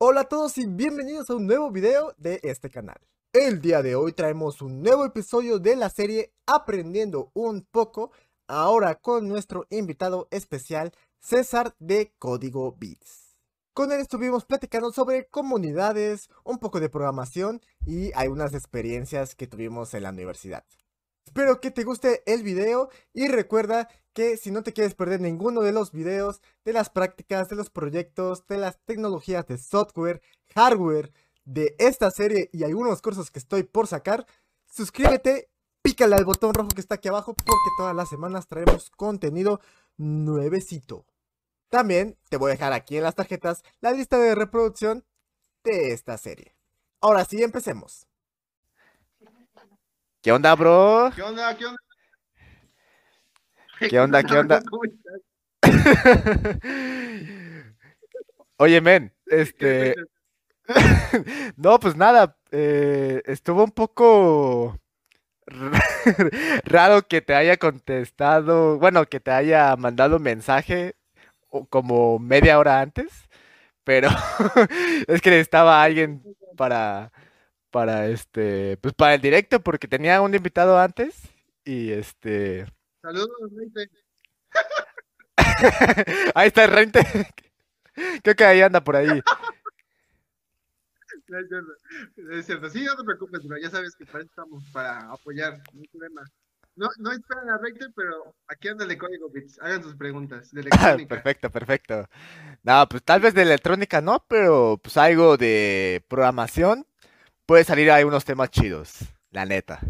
Hola a todos y bienvenidos a un nuevo video de este canal. El día de hoy traemos un nuevo episodio de la serie Aprendiendo un poco, ahora con nuestro invitado especial César de Código Bits. Con él estuvimos platicando sobre comunidades, un poco de programación y algunas experiencias que tuvimos en la universidad. Espero que te guste el video y recuerda que si no te quieres perder ninguno de los videos, de las prácticas, de los proyectos, de las tecnologías de software, hardware, de esta serie y algunos cursos que estoy por sacar, suscríbete, pícale al botón rojo que está aquí abajo porque todas las semanas traemos contenido nuevecito. También te voy a dejar aquí en las tarjetas la lista de reproducción de esta serie. Ahora sí, empecemos. ¿Qué onda, bro? ¿Qué onda? ¿Qué onda? ¿Qué onda? ¿Qué onda? Oye, men, este... No, pues nada, eh, estuvo un poco raro que te haya contestado, bueno, que te haya mandado mensaje como media hora antes, pero es que necesitaba alguien para, para este, pues para el directo, porque tenía un invitado antes y este... Saludos, Reite. Ahí está el rente. Creo que ahí anda por ahí. No, Es cierto. Es cierto. Sí, no te preocupes, bro. Ya sabes que para eso estamos, para apoyar. No hay problema. No, no esperan a Reite, pero aquí anda el de Código Bits. Hagan sus preguntas de electrónica. Perfecto, perfecto. No, pues tal vez de electrónica no, pero pues algo de programación puede salir ahí unos temas chidos, la neta.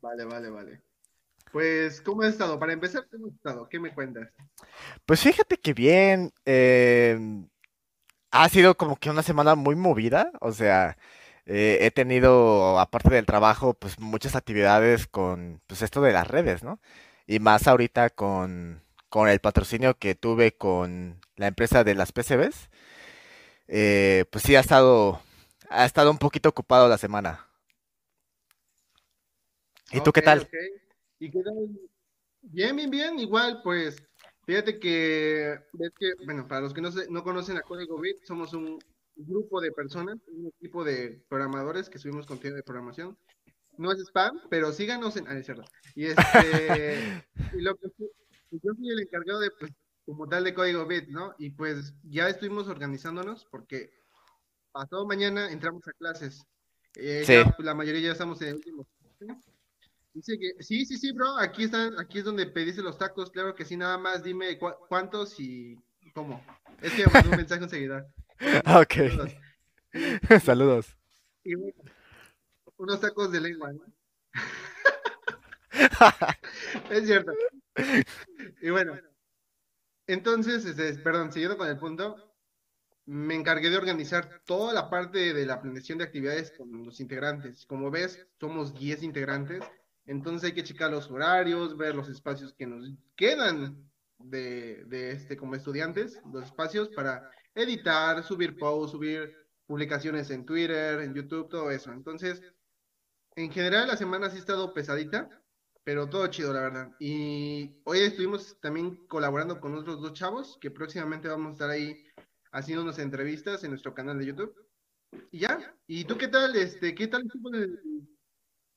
Vale, vale, vale. Pues, ¿cómo has estado? Para empezar, ¿cómo has estado? ¿Qué me cuentas? Pues fíjate que bien, eh, ha sido como que una semana muy movida, o sea, eh, he tenido, aparte del trabajo, pues muchas actividades con, pues esto de las redes, ¿no? Y más ahorita con, con el patrocinio que tuve con la empresa de las PCBs, eh, pues sí ha estado, ha estado un poquito ocupado la semana. ¿Y tú qué tal? ¿Y qué tal? Bien, bien, bien. Igual, pues, fíjate que, ves que, bueno, para los que no, se- no conocen a Código Bit, somos un grupo de personas, un equipo de programadores que subimos contenido de programación. No es spam, pero síganos en... Ah, es. Y este, y lo que yo fui el encargado de, pues, como tal de Código Bit, ¿no? Y pues ya estuvimos organizándonos porque pasado mañana entramos a clases. Eh, Sí. ya, pues, la mayoría ya estamos en el último. Dice que sí, sí, sí, bro. Aquí están, aquí es donde pediste los tacos. Claro que sí, nada más dime cu- cuántos y cómo. Es que me mandó un mensaje a un seguidor. Ok, Saludos. saludos. Y bueno, unos tacos de lengua, ¿no? Es cierto. Y bueno, entonces, este, perdón, siguiendo con el punto, me encargué de organizar toda la parte de la planeación de actividades con los integrantes. Como ves, somos 10 integrantes, entonces hay que checar los horarios, ver los espacios que nos quedan de, de este, como estudiantes, los espacios para editar, subir posts, subir publicaciones en Twitter, en YouTube, todo eso. Entonces, en general la semana sí ha estado pesadita, pero todo chido, la verdad. Y hoy estuvimos también colaborando con otros dos chavos que próximamente vamos a estar ahí haciendo unas entrevistas en nuestro canal de YouTube. Y ya. ¿Y tú qué tal? Este, ¿qué tal estuvo el,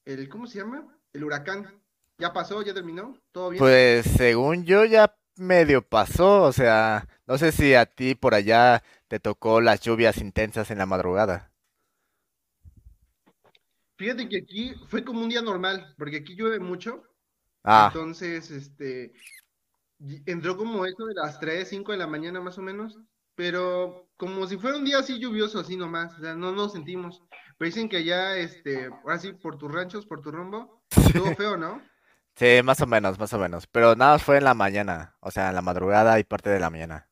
el, ¿cómo se llama? El huracán. ¿Ya pasó? ¿Ya terminó? ¿Todo bien? Pues según yo ya medio pasó, o sea, no sé si a ti por allá te tocó las lluvias intensas en la madrugada. Fíjate que aquí fue como un día normal, porque aquí llueve mucho. Ah, Entonces, este, entró como eso de las 3, 5 de la mañana más o menos, pero como si fuera un día así lluvioso, así nomás, o sea, no nos sentimos. Pero dicen que allá, este, ahora sí, por tus ranchos, por tu rumbo, estuvo feo, ¿no? sí, más o menos, más o menos, pero nada más fue en la mañana, o sea, en la madrugada y parte de la mañana.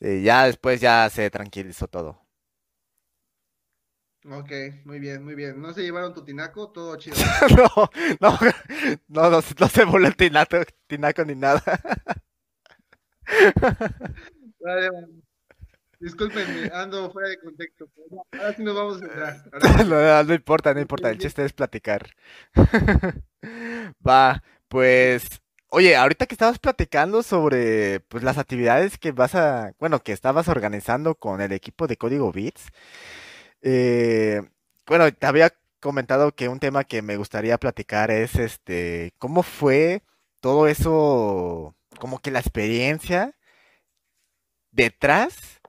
Y ya después ya se tranquilizó todo. Ok, muy bien, muy bien. ¿No se llevaron tu tinaco? Todo chido. No, no, no, no, se- no se voló el tinaco, tinaco ni nada. Discúlpenme, ando fuera de contexto. pero ahora sí nos vamos a. No, no, no importa, no importa, el chiste es platicar. Va, pues, Oye, ahorita que estabas platicando sobre pues las actividades que vas a, bueno, que estabas organizando con el equipo de Código Bits, eh, bueno, te había comentado que un tema que me gustaría platicar es este, ¿cómo fue todo eso, como que la experiencia detrás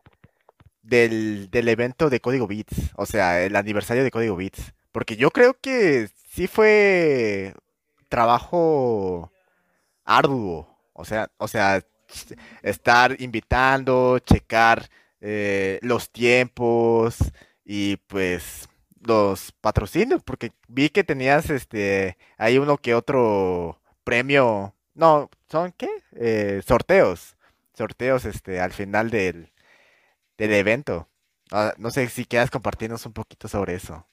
del, del evento de Código Bits, o sea, el aniversario de Código Bits? Porque yo creo que sí fue trabajo arduo, o sea, o sea, estar invitando, checar eh, los tiempos y pues los patrocinios, porque vi que tenías este ahí uno que otro premio, no, ¿son qué? Eh, sorteos, sorteos este al final del, del evento. Ah, no sé si quieras compartirnos un poquito sobre eso.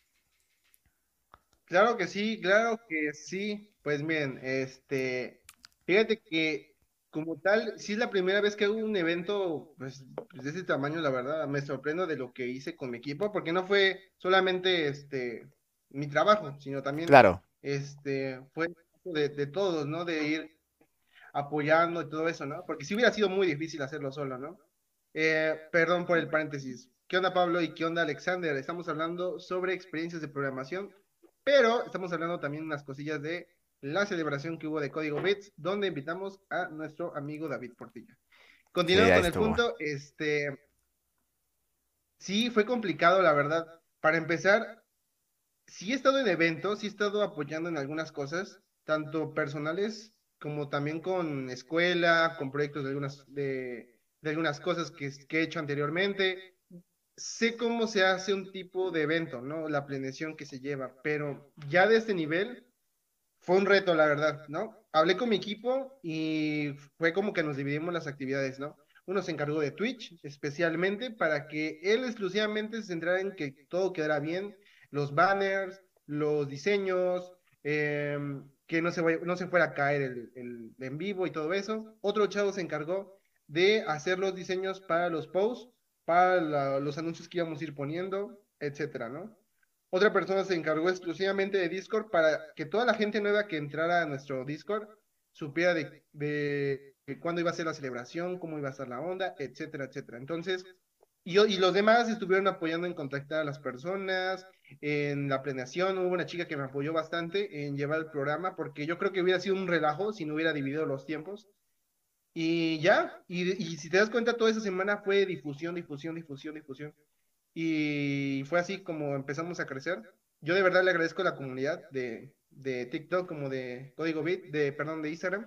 Claro que sí, claro que sí. Pues miren, este, fíjate que como tal, sí es la primera vez que hago un evento pues, de ese tamaño, la verdad, me sorprendo de lo que hice con mi equipo, porque no fue solamente este mi trabajo, sino también Claro, este fue de, de todos, ¿no? De ir apoyando y todo eso, ¿no? Porque sí hubiera sido muy difícil hacerlo solo, ¿no? Eh, perdón por el paréntesis. ¿Qué onda, Pablo? ¿Y qué onda, Alexander? Estamos hablando sobre experiencias de programación pero estamos hablando también unas cosillas de la celebración que hubo de Código Bits, donde invitamos a nuestro amigo David Portilla. Continuando con el estuvo. punto, este, sí, fue complicado, la verdad. Para empezar, sí he estado en eventos, sí he estado apoyando en algunas cosas, tanto personales como también con escuela, con proyectos de algunas, de, de algunas cosas que, que he hecho anteriormente sé cómo se hace un tipo de evento, ¿no? La planeación que se lleva, pero ya de este nivel fue un reto, la verdad, ¿no? Hablé con mi equipo y fue como que nos dividimos las actividades, ¿no? Uno se encargó de Twitch especialmente para que él exclusivamente se centrara en que todo quedara bien, los banners, los diseños, eh, que no se, no se fuera a caer el, en vivo y todo eso. Otro chavo se encargó de hacer los diseños para los posts para los anuncios que íbamos a ir poniendo, etcétera, ¿no? Otra persona se encargó exclusivamente de Discord para que toda la gente nueva que entrara a nuestro Discord supiera de, de, cuándo iba a ser la celebración, cómo iba a estar la onda, etcétera, etcétera. Entonces, y, y los demás estuvieron apoyando en contactar a las personas, en la planeación. Hubo una chica que me apoyó bastante en llevar el programa, porque yo creo que hubiera sido un relajo si no hubiera dividido los tiempos. Y ya, y, si te das cuenta, toda esa semana fue difusión, difusión, difusión, difusión. Y fue así como empezamos a crecer. Yo de verdad le agradezco a la comunidad de, de TikTok como de Código Bit, de, perdón, de Instagram,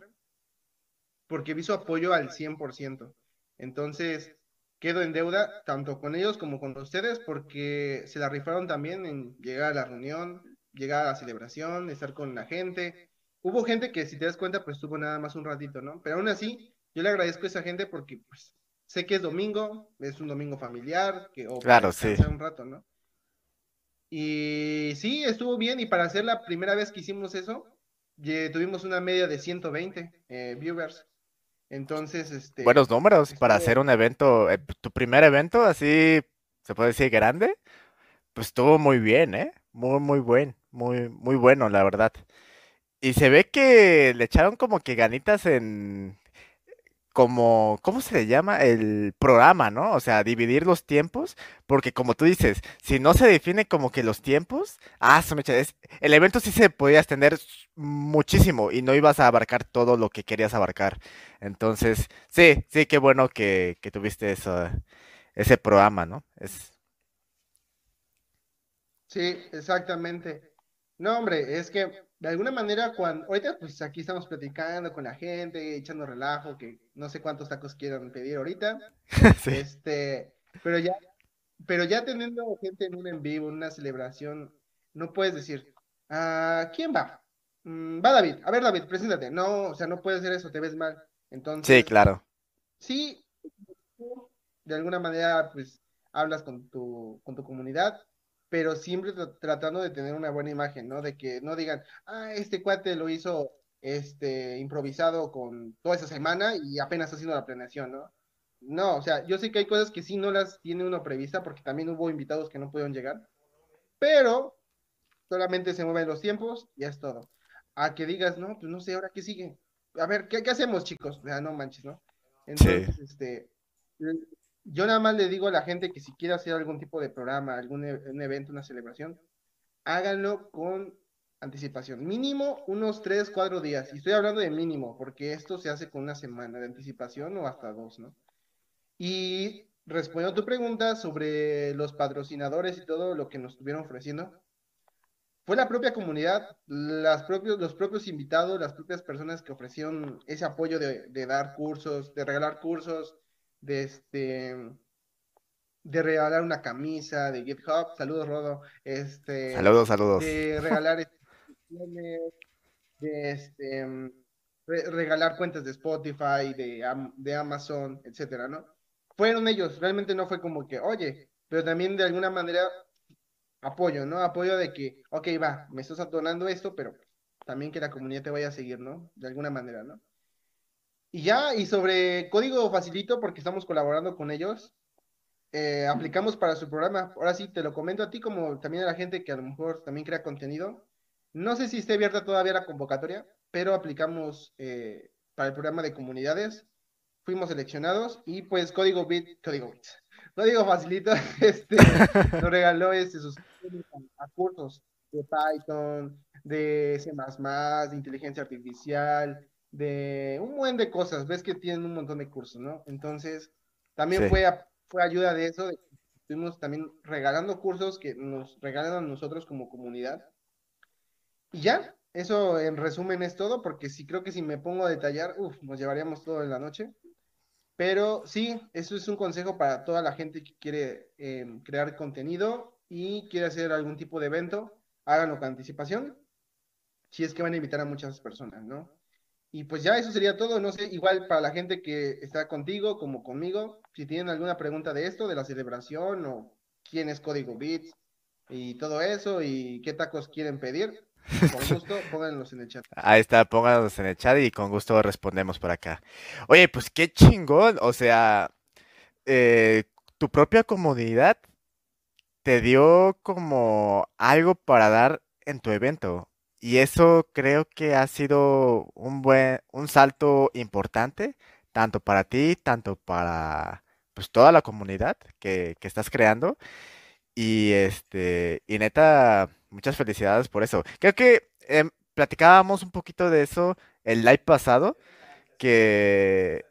porque vi su apoyo al 100%. Entonces, quedo en deuda tanto con ellos como con ustedes, porque se la rifaron también en llegar a la reunión, llegar a la celebración, estar con la gente. Hubo gente que, si te das cuenta, pues estuvo nada más un ratito, ¿no? Pero aún así, yo le agradezco a esa gente porque, pues, sé que es domingo, es un domingo familiar, que, o Claro, sí. un rato, ¿no? Y sí, estuvo bien, y para ser la primera vez que hicimos eso, tuvimos una media de 120 eh, viewers. Entonces, este, Buenos números para hacer un evento, eh, tu primer evento así, se puede decir grande, pues estuvo muy bien, ¿eh? Muy, muy buen, muy, muy bueno, la verdad. Y se ve que le echaron como que ganitas en, como, ¿cómo se le llama? El programa, ¿no? O sea, dividir los tiempos, porque como tú dices, si no se define como que los tiempos, ah, es- el evento sí se podía extender muchísimo y no ibas a abarcar todo lo que querías abarcar. Entonces, sí, sí, qué bueno que, que tuviste eso, ese programa, ¿no? Es, sí, exactamente. No, hombre, es que de alguna manera cuando, ahorita pues aquí estamos platicando con la gente, echando relajo, que no sé cuántos tacos quieran pedir ahorita, sí, este, pero ya, pero ya teniendo gente en un en vivo, en una celebración, no puedes decir, ah, ¿quién va? "Mm, va David, a ver David, preséntate. No, o sea, no puedes hacer eso, te ves mal. sí, Entonces, claro. sí, de alguna manera, pues, hablas con tu, con tu comunidad, pero siempre tra- tratando de tener una buena imagen, ¿no? De que no digan, ah, este cuate lo hizo, este, improvisado con toda esa semana y apenas haciendo la planeación, ¿no? No, o sea, yo sé que hay cosas que sí no las tiene uno prevista porque también hubo invitados que no pudieron llegar, pero solamente se mueven los tiempos y es todo. A que digas, no, pues no sé, ahora qué sigue. a ver, ¿qué, qué hacemos, chicos? Ya, no manches, ¿no? Entonces, este, yo nada más le digo a la gente que si quiere hacer algún tipo de programa, algún e- evento, una celebración, háganlo con anticipación. Mínimo unos 3, 4 días. Y estoy hablando de mínimo, porque esto se hace con una semana de anticipación o hasta dos, ¿no? Y respondiendo a tu pregunta sobre los patrocinadores y todo lo que nos estuvieron ofreciendo, fue la propia comunidad, los propios invitados, las propias personas que ofrecieron ese apoyo de, de dar cursos, de regalar cursos, de este de regalar una camisa de GitHub, saludos Rodo, este Saludos, saludos. de regalar inscripciones, de este re- regalar cuentas de Spotify, de, de Amazon, etcétera, ¿no? Fueron ellos, realmente no fue como que, oye, pero también de alguna manera apoyo, ¿no? Apoyo de que, ok, va, me estás donando esto, pero también que la comunidad te vaya a seguir, ¿no? De alguna manera, ¿no? Y ya, y sobre código facilito, porque estamos colaborando con ellos, eh, aplicamos para su programa. Ahora sí, te lo comento a ti como también a la gente que a lo mejor también crea contenido. No sé si esté abierta todavía la convocatoria, pero aplicamos eh, para el programa de comunidades. Fuimos seleccionados y pues código bit, código bit, código facilito, este, nos regaló este, sus a, a cursos de Python, de C++, de inteligencia artificial, de un buen de cosas. Ves que tienen un montón de cursos, ¿no? Entonces, también Sí. fue, a- fue ayuda de eso, de estuvimos también regalando cursos que nos regalan a nosotros como comunidad. Y ya, eso en resumen es todo, porque sí creo que si me pongo a detallar, uf, nos llevaríamos todo en la noche. Pero sí, eso es un consejo para toda la gente que quiere eh, crear contenido y quiere hacer algún tipo de evento, háganlo con anticipación, si es que van a invitar a muchas personas, ¿no? Y pues ya eso sería todo, no sé, igual para la gente que está contigo como conmigo, si tienen alguna pregunta de esto, de la celebración o quién es Código Bits y todo eso y qué tacos quieren pedir, con gusto pónganlos en el chat. Ahí está, pónganos en el chat y con gusto respondemos por acá. Oye, pues qué chingón, o sea, eh, tu propia comunidad te dio como algo para dar en tu evento. Y eso creo que ha sido un buen, un salto importante, tanto para ti, tanto para pues toda la comunidad que, que estás creando. Y este, y neta, muchas felicidades por eso. Creo que em, platicábamos un poquito de eso el live pasado, que,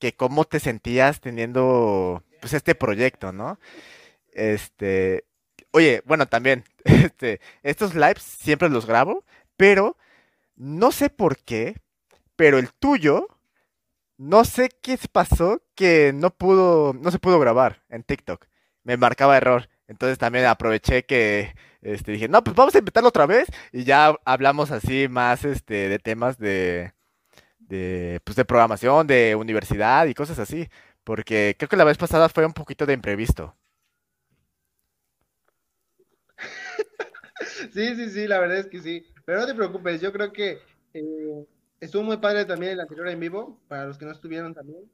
que cómo te sentías teniendo pues este proyecto, ¿no? Este, oye, bueno, también, este, estos lives siempre los grabo, pero no sé por qué, pero el tuyo, no sé qué pasó que no pudo, no se pudo grabar en TikTok. Me marcaba error. Entonces también aproveché que este, dije, no, pues vamos a invitarlo otra vez y ya hablamos así más este, de temas de, de, pues de programación, de universidad y cosas así. Porque creo que la vez pasada fue un poquito de imprevisto. Sí, sí, sí, la verdad es que sí. Pero no te preocupes, yo creo que eh, estuvo muy padre también el anterior en vivo, para los que no estuvieron también.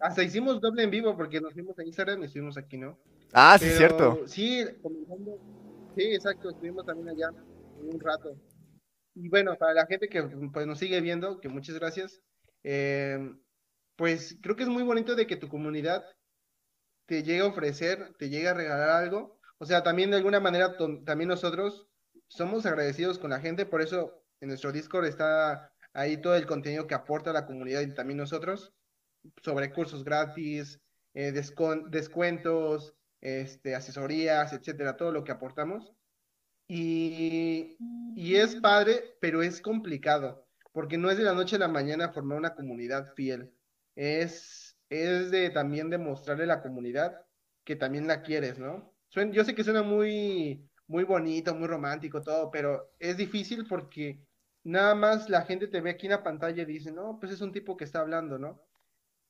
Hasta hicimos doble en vivo porque nos fuimos a Instagram y estuvimos aquí, ¿no? Ah, sí, Pero cierto. sí, comenzando, sí, exacto, estuvimos también allá un rato. Y bueno, para la gente que pues, nos sigue viendo, que muchas gracias, eh, pues creo que es muy bonito de que tu comunidad te llegue a ofrecer, te llegue a regalar algo. O sea, también de alguna manera, también nosotros somos agradecidos con la gente, por eso en nuestro Discord está ahí todo el contenido que aporta la comunidad y también nosotros, sobre cursos gratis, eh, descuentos, este, asesorías, etcétera, todo lo que aportamos. Y, y es padre, pero es complicado, porque no es de la noche a la mañana formar una comunidad fiel. Es, es de también demostrarle a la comunidad que también la quieres, ¿no? Suen- yo sé que suena muy, muy bonito, muy romántico todo, pero es difícil porque nada más la gente te ve aquí en la pantalla y dice, no, pues es un tipo que está hablando, ¿no?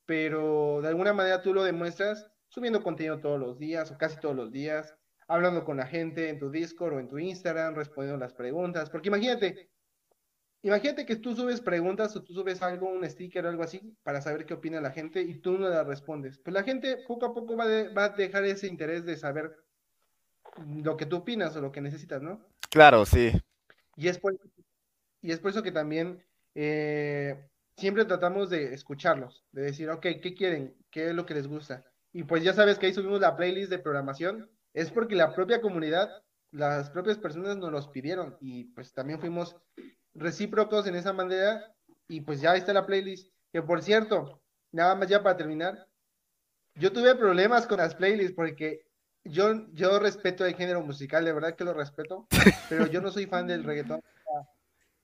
Pero de alguna manera tú lo demuestras subiendo contenido todos los días o casi todos los días, hablando con la gente en tu Discord o en tu Instagram, respondiendo las preguntas, porque imagínate, imagínate que tú subes preguntas o tú subes algo, un sticker o algo así, para saber qué opina la gente y tú no la respondes. Pues la gente poco a poco va, va a dejar ese interés de saber lo que tú opinas o lo que necesitas, ¿no? Claro, sí. Y es por, y es por eso que también eh, siempre tratamos de escucharlos, de decir, ok, ¿qué quieren? ¿Qué es lo que les gusta? Y pues ya sabes que ahí subimos la playlist de programación, es porque la propia comunidad, las propias personas nos los pidieron y pues también fuimos recíprocos en esa manera y pues ya está la playlist. Que por cierto, nada más ya para terminar, yo tuve problemas con las playlists porque yo, yo respeto el género musical, de verdad que lo respeto, pero yo no soy fan del reggaetón.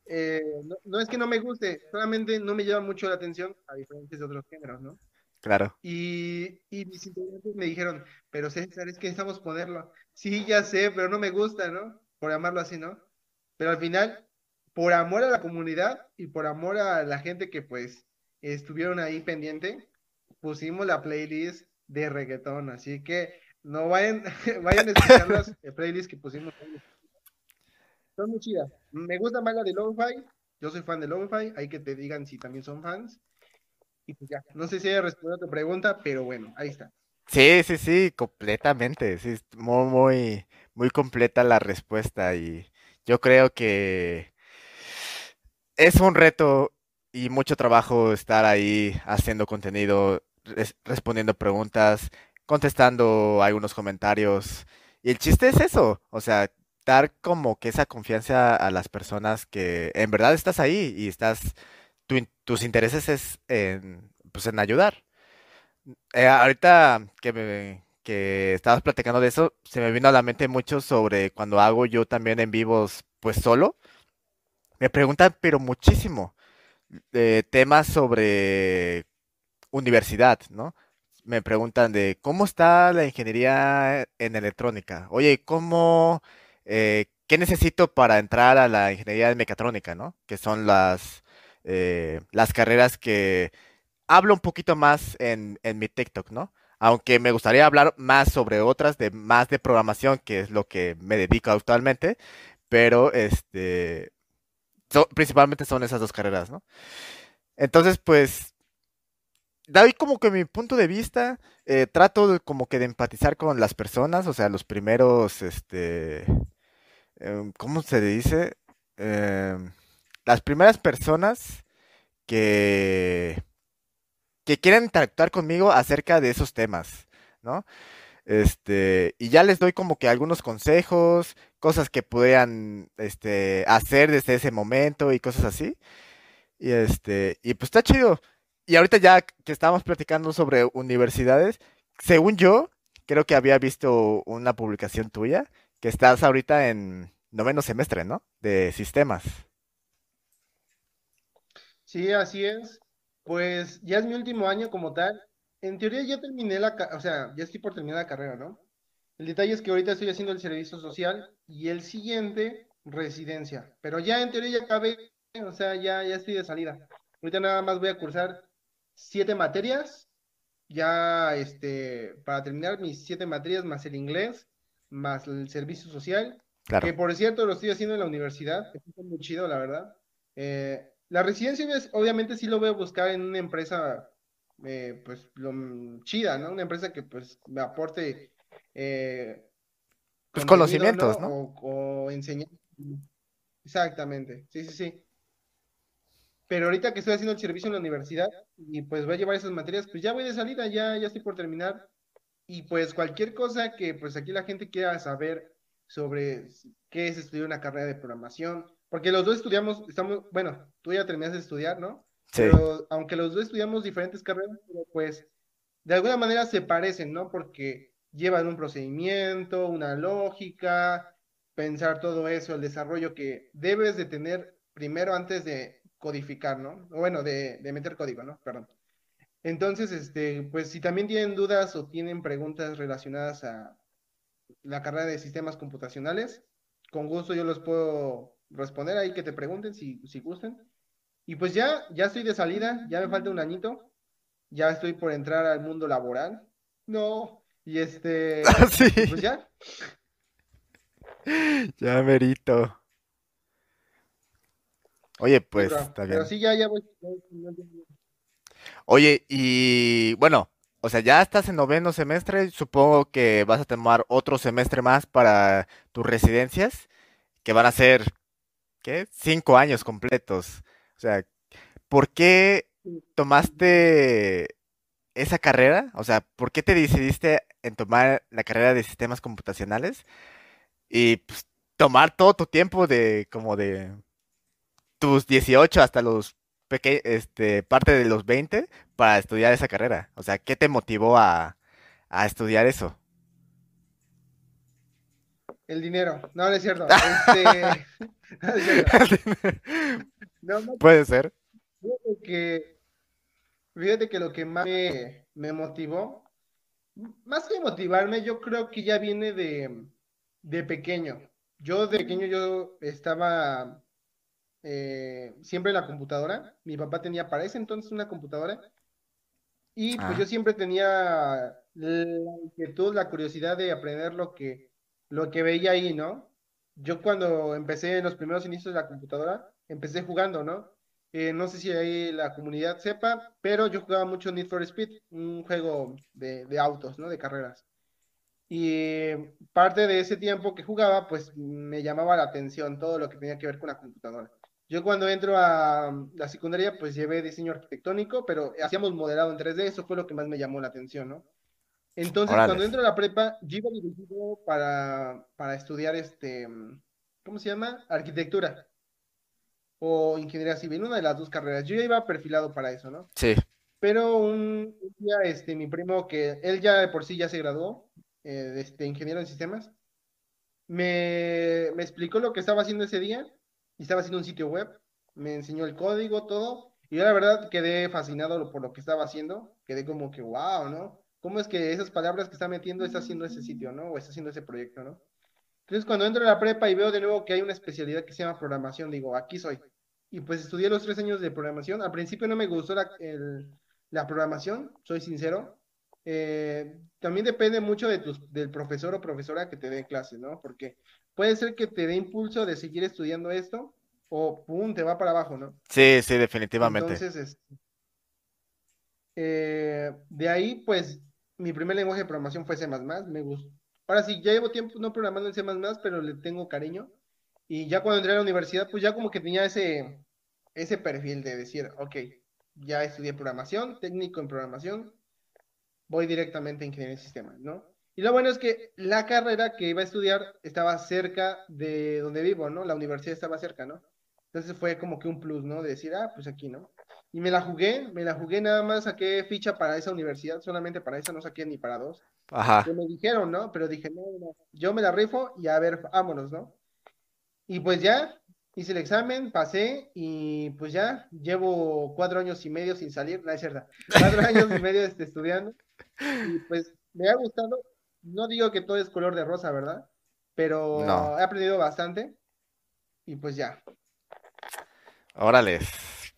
Eh, no, es que no me guste, solamente no me llama mucho la atención a diferencia de otros géneros, ¿no? Claro. Y, y mis integrantes me dijeron, pero César, es que necesitamos ponerlo. Sí, ya sé, pero no me gusta, ¿no? Por llamarlo así, ¿no? Pero al final, por amor a la comunidad y por amor a la gente que pues estuvieron ahí pendiente, pusimos la playlist de reggaetón, así que no vayan, vayan a escuchar las playlists que pusimos. Son muy chidas. Me gusta más de Lo-Fi. Yo soy fan de Lo-Fi. Hay que te digan si también son fans. Y pues ya, no sé si haya respondido a tu pregunta, pero bueno, ahí está. Sí, sí, sí, completamente. Sí, muy, muy completa la respuesta. Y yo creo que es un reto y mucho trabajo estar ahí haciendo contenido, respondiendo preguntas, contestando algunos comentarios. Y el chiste es eso, o sea, dar como que esa confianza a las personas que en verdad estás ahí y estás, tus intereses es en, pues en ayudar. Eh, ahorita que me, que estabas platicando de eso, se me vino a la mente mucho sobre cuando hago yo también en vivos, pues solo. Me preguntan, pero muchísimo, de temas sobre universidad, ¿no? Me preguntan de cómo está la ingeniería en electrónica. Oye, ¿cómo, eh, qué necesito para entrar a la ingeniería de mecatrónica, ¿no? Que son las, eh, las carreras que hablo un poquito más en, en mi TikTok, ¿no? Aunque me gustaría hablar más sobre otras, de más de programación, que es lo que me dedico actualmente, pero este, principalmente son esas dos carreras, ¿no? Entonces, pues, doy como que mi punto de vista, eh, trato como que de empatizar con las personas, o sea, los primeros, este, em, ¿cómo se dice? Em, las primeras personas que, que quieren interactuar conmigo acerca de esos temas, ¿no? Este, y ya les doy como que algunos consejos, cosas que puedan este, hacer desde ese momento y cosas así. Y este, y pues está chido. Y ahorita ya que estábamos platicando sobre universidades, según yo, creo que había visto una publicación tuya, que estás ahorita en noveno semestre, ¿no? De sistemas. Sí, así es. Pues ya es mi último año como tal. En teoría ya terminé la, o sea, ya estoy por terminar la carrera, ¿no? El detalle es que ahorita estoy haciendo el servicio social y el siguiente, residencia. Pero ya en teoría ya acabé, o sea, ya, ya estoy de salida. Ahorita nada más voy a cursar siete materias, ya este, para terminar mis siete materias más el inglés, más el servicio social, que por cierto lo estoy haciendo en la universidad, que es muy chido, la verdad. Eh, la residencia, obviamente sí lo voy a buscar en una empresa, eh, pues, lo, chida, ¿no? Una empresa que, pues, me aporte eh, pues conocimientos, ¿no? O, enseñar. Exactamente, sí, sí, sí. Pero ahorita que estoy haciendo el servicio en la universidad y pues voy a llevar esas materias, pues ya voy de salida, ya, ya estoy por terminar. Y pues cualquier cosa que pues aquí la gente quiera saber sobre qué es estudiar una carrera de programación, porque los dos estudiamos, estamos, bueno, tú ya terminaste de estudiar, ¿no? Sí. Pero aunque los dos estudiamos diferentes carreras, pues de alguna manera se parecen, ¿no? Porque llevan un procedimiento, una lógica, pensar todo eso, el desarrollo que debes de tener primero antes de codificar, ¿no? Bueno, de, meter código, ¿no? Perdón. Entonces, este, pues si también tienen dudas o tienen preguntas relacionadas a la carrera de sistemas computacionales, con gusto yo los puedo responder ahí que te pregunten si, si gusten. Y pues ya, ya estoy de salida, ya me falta un añito, ya estoy por entrar al mundo laboral. No, y este. Ah, sí. Pues ya. Ya merito. Oye, pues está bien. Pero sí, ya, ya voy. Oye, y bueno, o sea, ya estás en noveno semestre, supongo que vas a tomar otro semestre más para tus residencias, que van a ser, ¿qué? Cinco años completos. O sea, ¿por qué tomaste esa carrera? O sea, ¿por qué te decidiste en tomar la carrera de sistemas computacionales? Y pues, tomar todo tu tiempo de como de tus 18 hasta los peque este, parte de los 20 para estudiar esa carrera. O sea, ¿qué te motivó a, a estudiar eso? El dinero. No, no es cierto. Este... no es cierto. No, no, Puede ser. Fíjate que, fíjate que lo que más me, me motivó, más que motivarme, yo creo que ya viene de, de pequeño. Yo de pequeño yo estaba eh, siempre en la computadora. Mi papá tenía para ese entonces una computadora. Y pues Ah, yo siempre tenía la inquietud, la curiosidad de aprender lo que, lo que veía ahí, ¿no? Yo cuando empecé en los primeros inicios de la computadora, empecé jugando, ¿no? Eh, no sé si ahí la comunidad sepa, pero yo jugaba mucho Need for Speed, un juego de, de autos, ¿no? De carreras. Y parte de ese tiempo que jugaba, pues me llamaba la atención todo lo que tenía que ver con la computadora. Yo cuando entro a la secundaria, pues llevé diseño arquitectónico, pero hacíamos modelado en 3D, eso fue lo que más me llamó la atención, ¿no? Entonces, cuando entro a la prepa, yo iba dirigido para, para estudiar este, ¿cómo se llama? Arquitectura o ingeniería civil, una de las dos carreras. Yo ya iba perfilado para eso, ¿no? Sí. Pero un, un día, este, mi primo, que él ya de por sí ya se graduó, eh, de este, ingeniero en sistemas, me, me explicó lo que estaba haciendo ese día y estaba haciendo un sitio web, me enseñó el código, todo, y yo la verdad quedé fascinado por lo que estaba haciendo, quedé como que, wow, ¿no? ¿Cómo es que esas palabras que está metiendo está haciendo ese sitio, ¿no? O está haciendo ese proyecto, ¿no? Entonces cuando entro a la prepa y veo de nuevo que hay una especialidad que se llama programación, digo, aquí soy. Y pues estudié los tres años de programación. Al principio no me gustó la, la programación, soy sincero. Eh, también depende mucho de tus, del profesor o profesora que te dé clases, ¿no? Porque puede ser que te dé impulso de seguir estudiando esto o pum, te va para abajo, ¿no? Sí, sí, definitivamente. Entonces, es- eh, de ahí, pues, mi primer lenguaje de programación fue C++, me gustó. Ahora sí, ya llevo tiempo no programando en C++, pero le tengo cariño. Y ya cuando entré a la universidad, pues ya como que tenía ese, ese perfil de decir, ok, ya estudié programación, técnico en programación, voy directamente a ingeniería de sistemas, ¿no? Y lo bueno es que la carrera que iba a estudiar estaba cerca de donde vivo, ¿no? La universidad estaba cerca, ¿no? Entonces fue como que un plus, ¿no? De decir, ah, pues aquí, ¿no? Y me la jugué, me la jugué nada más, saqué ficha para esa universidad, solamente para esa, no saqué ni para dos. Ajá. Que me dijeron, ¿no? Pero dije, no, no, yo me la rifo y a ver, vámonos, ¿no? Y pues ya, hice el examen, pasé y pues ya llevo cuatro años y medio sin salir, no es cierto, cuatro años y medio este, estudiando y pues me ha gustado, no digo que todo es color de rosa, ¿verdad? No. Pero he aprendido bastante y pues ya. Órale.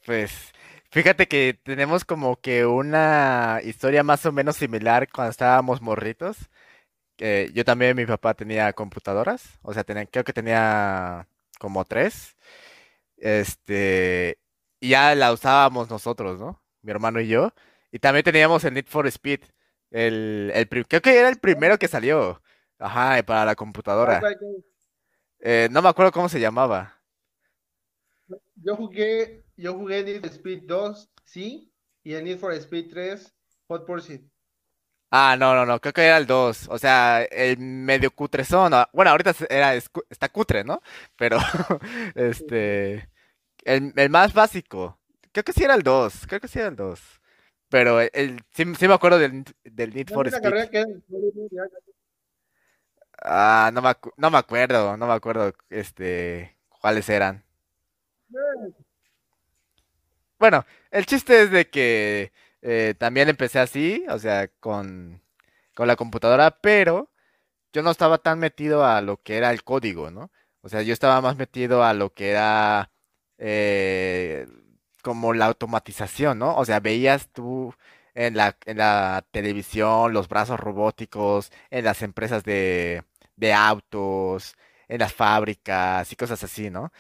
Pues fíjate que tenemos como que una historia más o menos similar cuando estábamos morritos. Eh, yo también, mi papá tenía computadoras, o sea, tenía, creo que tenía como tres. Este, y ya la usábamos nosotros, ¿no? Mi hermano y yo. Y también teníamos el Need for Speed. El, el, creo que era el primero que salió. Ajá, para la ¿Cuál, computadora. Eh, no me acuerdo cómo se llamaba. Yo jugué, yo jugué Need for Speed 2, sí, y el Need for Speed 3, Hot Pursuit. Ah, no, no, no, creo que era el 2. O sea, el medio cutrezón. ah, Bueno, ahorita era, está cutre, ¿no? Pero, este, el, el más básico. Creo que sí era el 2. Creo que sí era el 2. Pero el, el- sí, sí me acuerdo del, del Need for Speed. carrera que Ah, no me, no me acuerdo, no me acuerdo, este, cuáles eran. Bueno, el chiste es de que eh, también empecé así, o sea, con, con la computadora, pero yo no estaba tan metido a lo que era el código, ¿no? O sea, yo estaba más metido a lo que era eh, como la automatización, ¿no? O sea, veías tú en la, en la televisión los brazos robóticos, en las empresas de, de autos, en las fábricas y cosas así, ¿no?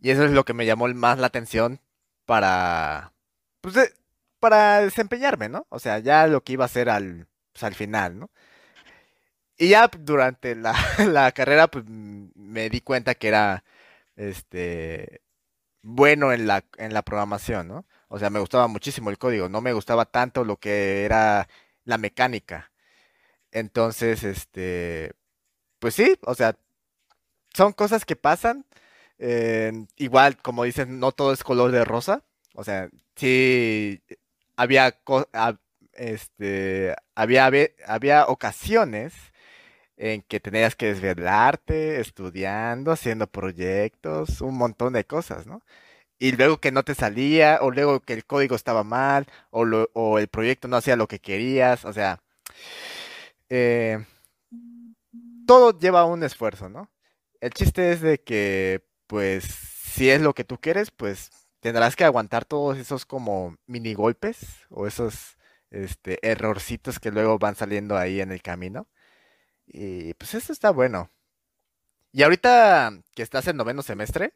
Y eso es lo que me llamó más la atención para, pues, de- para desempeñarme, ¿no? O sea, ya lo que iba a hacer al, pues, al final, ¿no? Y ya durante la, la carrera, pues me di cuenta que era, este, bueno en la, en la programación, ¿no? O sea, me gustaba muchísimo el código, no me gustaba tanto lo que era la mecánica. Entonces, este, pues sí, o sea, son cosas que pasan. igual, como dicen, no todo es color de rosa. O sea, sí había, este, había, había ocasiones en que tenías que desvelarte, estudiando, haciendo proyectos, un montón de cosas, ¿no? Y luego que no te salía, o luego que el código estaba mal, o, lo- o el proyecto no hacía lo que querías, o sea, eh, todo lleva un esfuerzo, ¿no? El chiste es de que, pues, si es lo que tú quieres, pues tendrás que aguantar todos esos como mini golpes o esos, este, errorcitos que luego van saliendo ahí en el camino. Y pues eso está bueno. Y ahorita que estás en noveno semestre,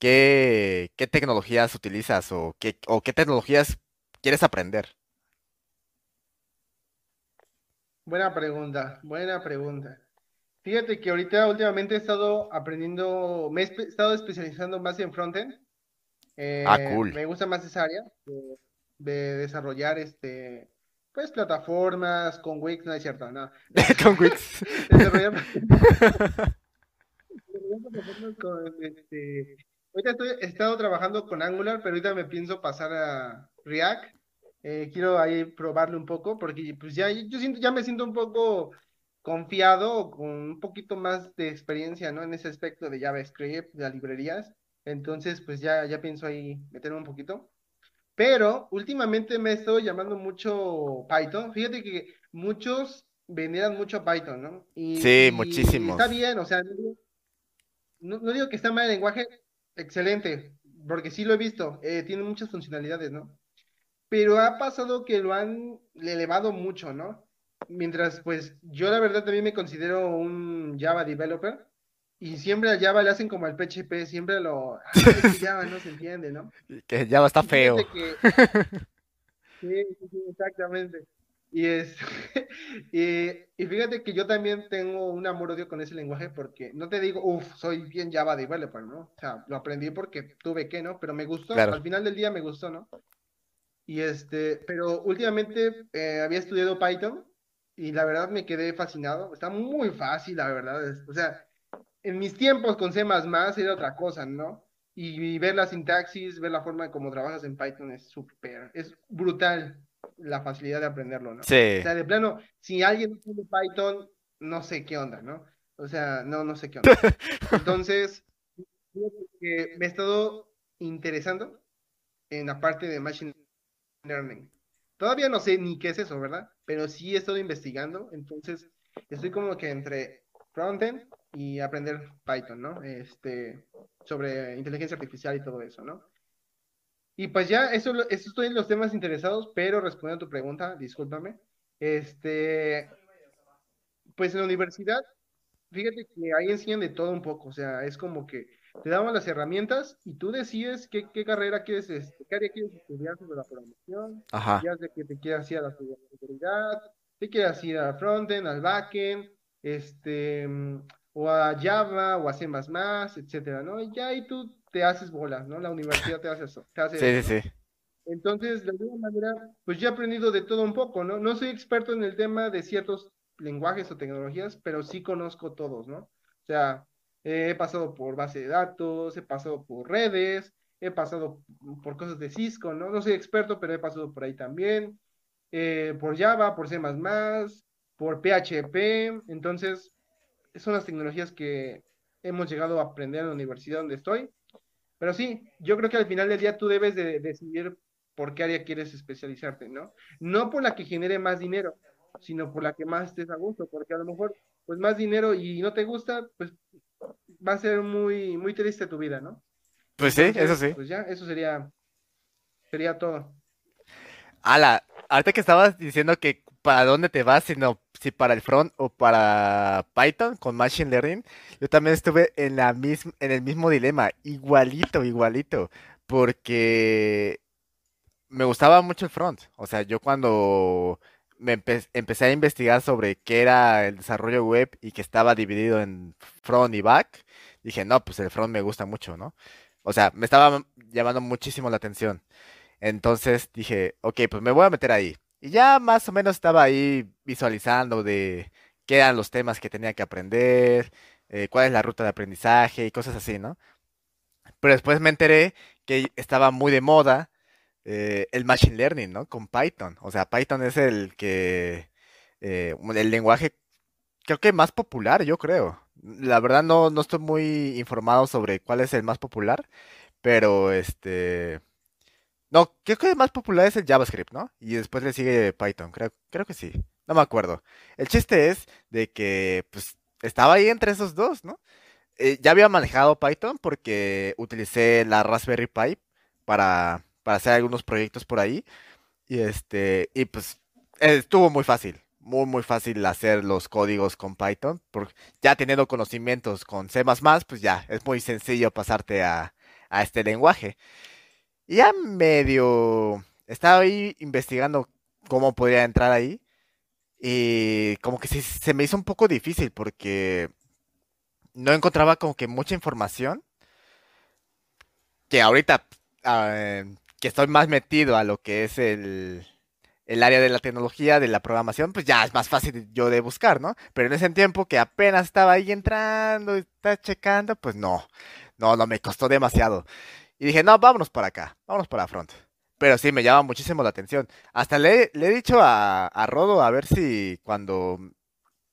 ¿qué, qué tecnologías utilizas o qué, o qué tecnologías quieres aprender? Buena pregunta, buena pregunta. Fíjate que ahorita últimamente he estado aprendiendo, me he estado especializando más en frontend. Ah, Eh, cool. me gusta más esa área de, de desarrollar este, pues plataformas con Wix, no es cierto, no. Con Wix. Con este. Ahorita estoy, he estado trabajando con Angular, pero ahorita me pienso pasar a React. Eh, quiero ahí probarlo un poco porque pues ya yo siento, ya me siento un poco confiado, con un poquito más de experiencia, ¿no? En ese aspecto de JavaScript, de las librerías. Entonces, pues ya, ya pienso ahí meterme un poquito. Pero últimamente me he estado llamando mucho Python. Fíjate que muchos veneran mucho a Python, ¿no? Y, Sí, y está bien, o sea, no, digo no- no digo que está mal el lenguaje, excelente, porque sí lo he visto, eh, tiene muchas funcionalidades, ¿no? pero ha pasado que lo han elevado mucho, ¿no? Mientras, pues, yo la verdad también me considero un Java developer y siempre a Java le hacen como al PHP, siempre lo, es que Java no se entiende, ¿no? Que ya está feo. que, sí, sí, sí, exactamente. Y es, y, y fíjate que yo también tengo un amor-odio con ese lenguaje porque no te digo, uff, soy bien Java developer, ¿no? O sea, lo aprendí porque tuve que, ¿no? Pero me gustó, Claro. al final del día me gustó, ¿no? Y este, pero últimamente eh, había estudiado Python y la verdad me quedé fascinado. Está muy fácil, la verdad. es- o sea, en mis tiempos con C++ era otra cosa, ¿no? Y, y ver la sintaxis, ver la forma en cómo trabajas en Python es súper, es brutal la facilidad de aprenderlo, ¿no? O Sí. sea, de plano, si alguien no entiende Python, no sé qué onda, ¿no? O sea, no, no sé qué onda. Entonces, que me he estado interesando en la parte de Machine Learning. Todavía no sé ni qué es eso, ¿verdad? Pero sí he estado investigando, entonces estoy como que entre frontend y aprender Python, ¿no? Este, sobre inteligencia artificial y todo eso, ¿no? Y pues ya, eso, eso estoy en los temas interesados, pero respondiendo a tu pregunta, discúlpame, este, pues en la universidad Fíjate que ahí enseñan de todo un poco, o sea, es como que te daban las herramientas y tú decides qué, qué carrera quieres, este, qué área quieres estudiar sobre la programación, Ajá. ya sé que te quieras ir a la seguridad, te quieras ir al frontend, al backend, este, o a Java, o a C++, etcétera, ¿no? Y ya ahí tú te haces bolas, ¿no? La universidad te hace eso, te hace Sí, eso, sí, sí. Entonces, de alguna manera, pues yo he aprendido de todo un poco, ¿no? No soy experto en el tema de ciertos lenguajes o tecnologías, pero sí conozco todos, ¿no? O sea, eh, he pasado por base de datos, he pasado por redes, he pasado por cosas de Cisco, ¿no? No soy experto, pero he pasado por ahí también, eh, por Java, por C++, por PHP, entonces son las tecnologías que hemos llegado a aprender en la universidad donde estoy. Pero sí, yo creo que al final del día tú debes de decidir por qué área quieres especializarte, ¿no? No por la que genere más dinero, sino por la que más estés a gusto, porque a lo mejor, pues más dinero y no te gusta, pues va a ser muy, muy triste tu vida, ¿no? Pues sí, eso sí. pues ya, eso sería, sería todo. Ala, ahorita que estabas diciendo que para dónde te vas, sino si para el front o para Python con Machine Learning, yo también estuve en la en el mismo dilema, igualito, igualito, porque me gustaba mucho el front. O sea, yo cuando me empe- empecé a investigar sobre qué era el desarrollo web y que estaba dividido en front y back, dije, no, pues el front me gusta mucho, ¿no? O sea, me estaba llamando muchísimo la atención. Entonces dije, ok, pues me voy a meter ahí. Y ya más o menos estaba ahí visualizando de qué eran los temas que tenía que aprender, eh, cuál es la ruta de aprendizaje y cosas así, ¿no? Pero después me enteré que estaba muy de moda eh, el Machine Learning, ¿no? Con Python. O sea, Python es el que, eh, el lenguaje creo que más popular, yo creo. La verdad no, no estoy muy informado sobre cuál es el más popular, pero este... No, creo que el más popular es el JavaScript, ¿no? Y después le sigue Python, creo, creo que sí. No me acuerdo. El chiste es de que, pues, estaba ahí entre esos dos, ¿no? Eh, ya había manejado Python porque utilicé la Raspberry Pi para, para hacer algunos proyectos por ahí. Y este, y pues, estuvo muy fácil muy muy fácil hacer los códigos con Python, porque ya teniendo conocimientos con C++, pues ya es muy sencillo pasarte a, a este lenguaje. Ya medio estaba ahí investigando cómo podría entrar ahí y como que se, me hizo un poco difícil porque no encontraba como que mucha información que ahorita ah, que estoy más metido a lo que es el el área de la tecnología, de la programación, pues ya es más fácil yo de buscar, ¿no? Pero en ese tiempo que apenas estaba ahí entrando, está checando, pues no, no, no, me costó demasiado. Y dije, no, vámonos para acá, vámonos para front. Pero sí, me llama muchísimo la atención. Hasta le, he dicho a, a, Rodo a ver si cuando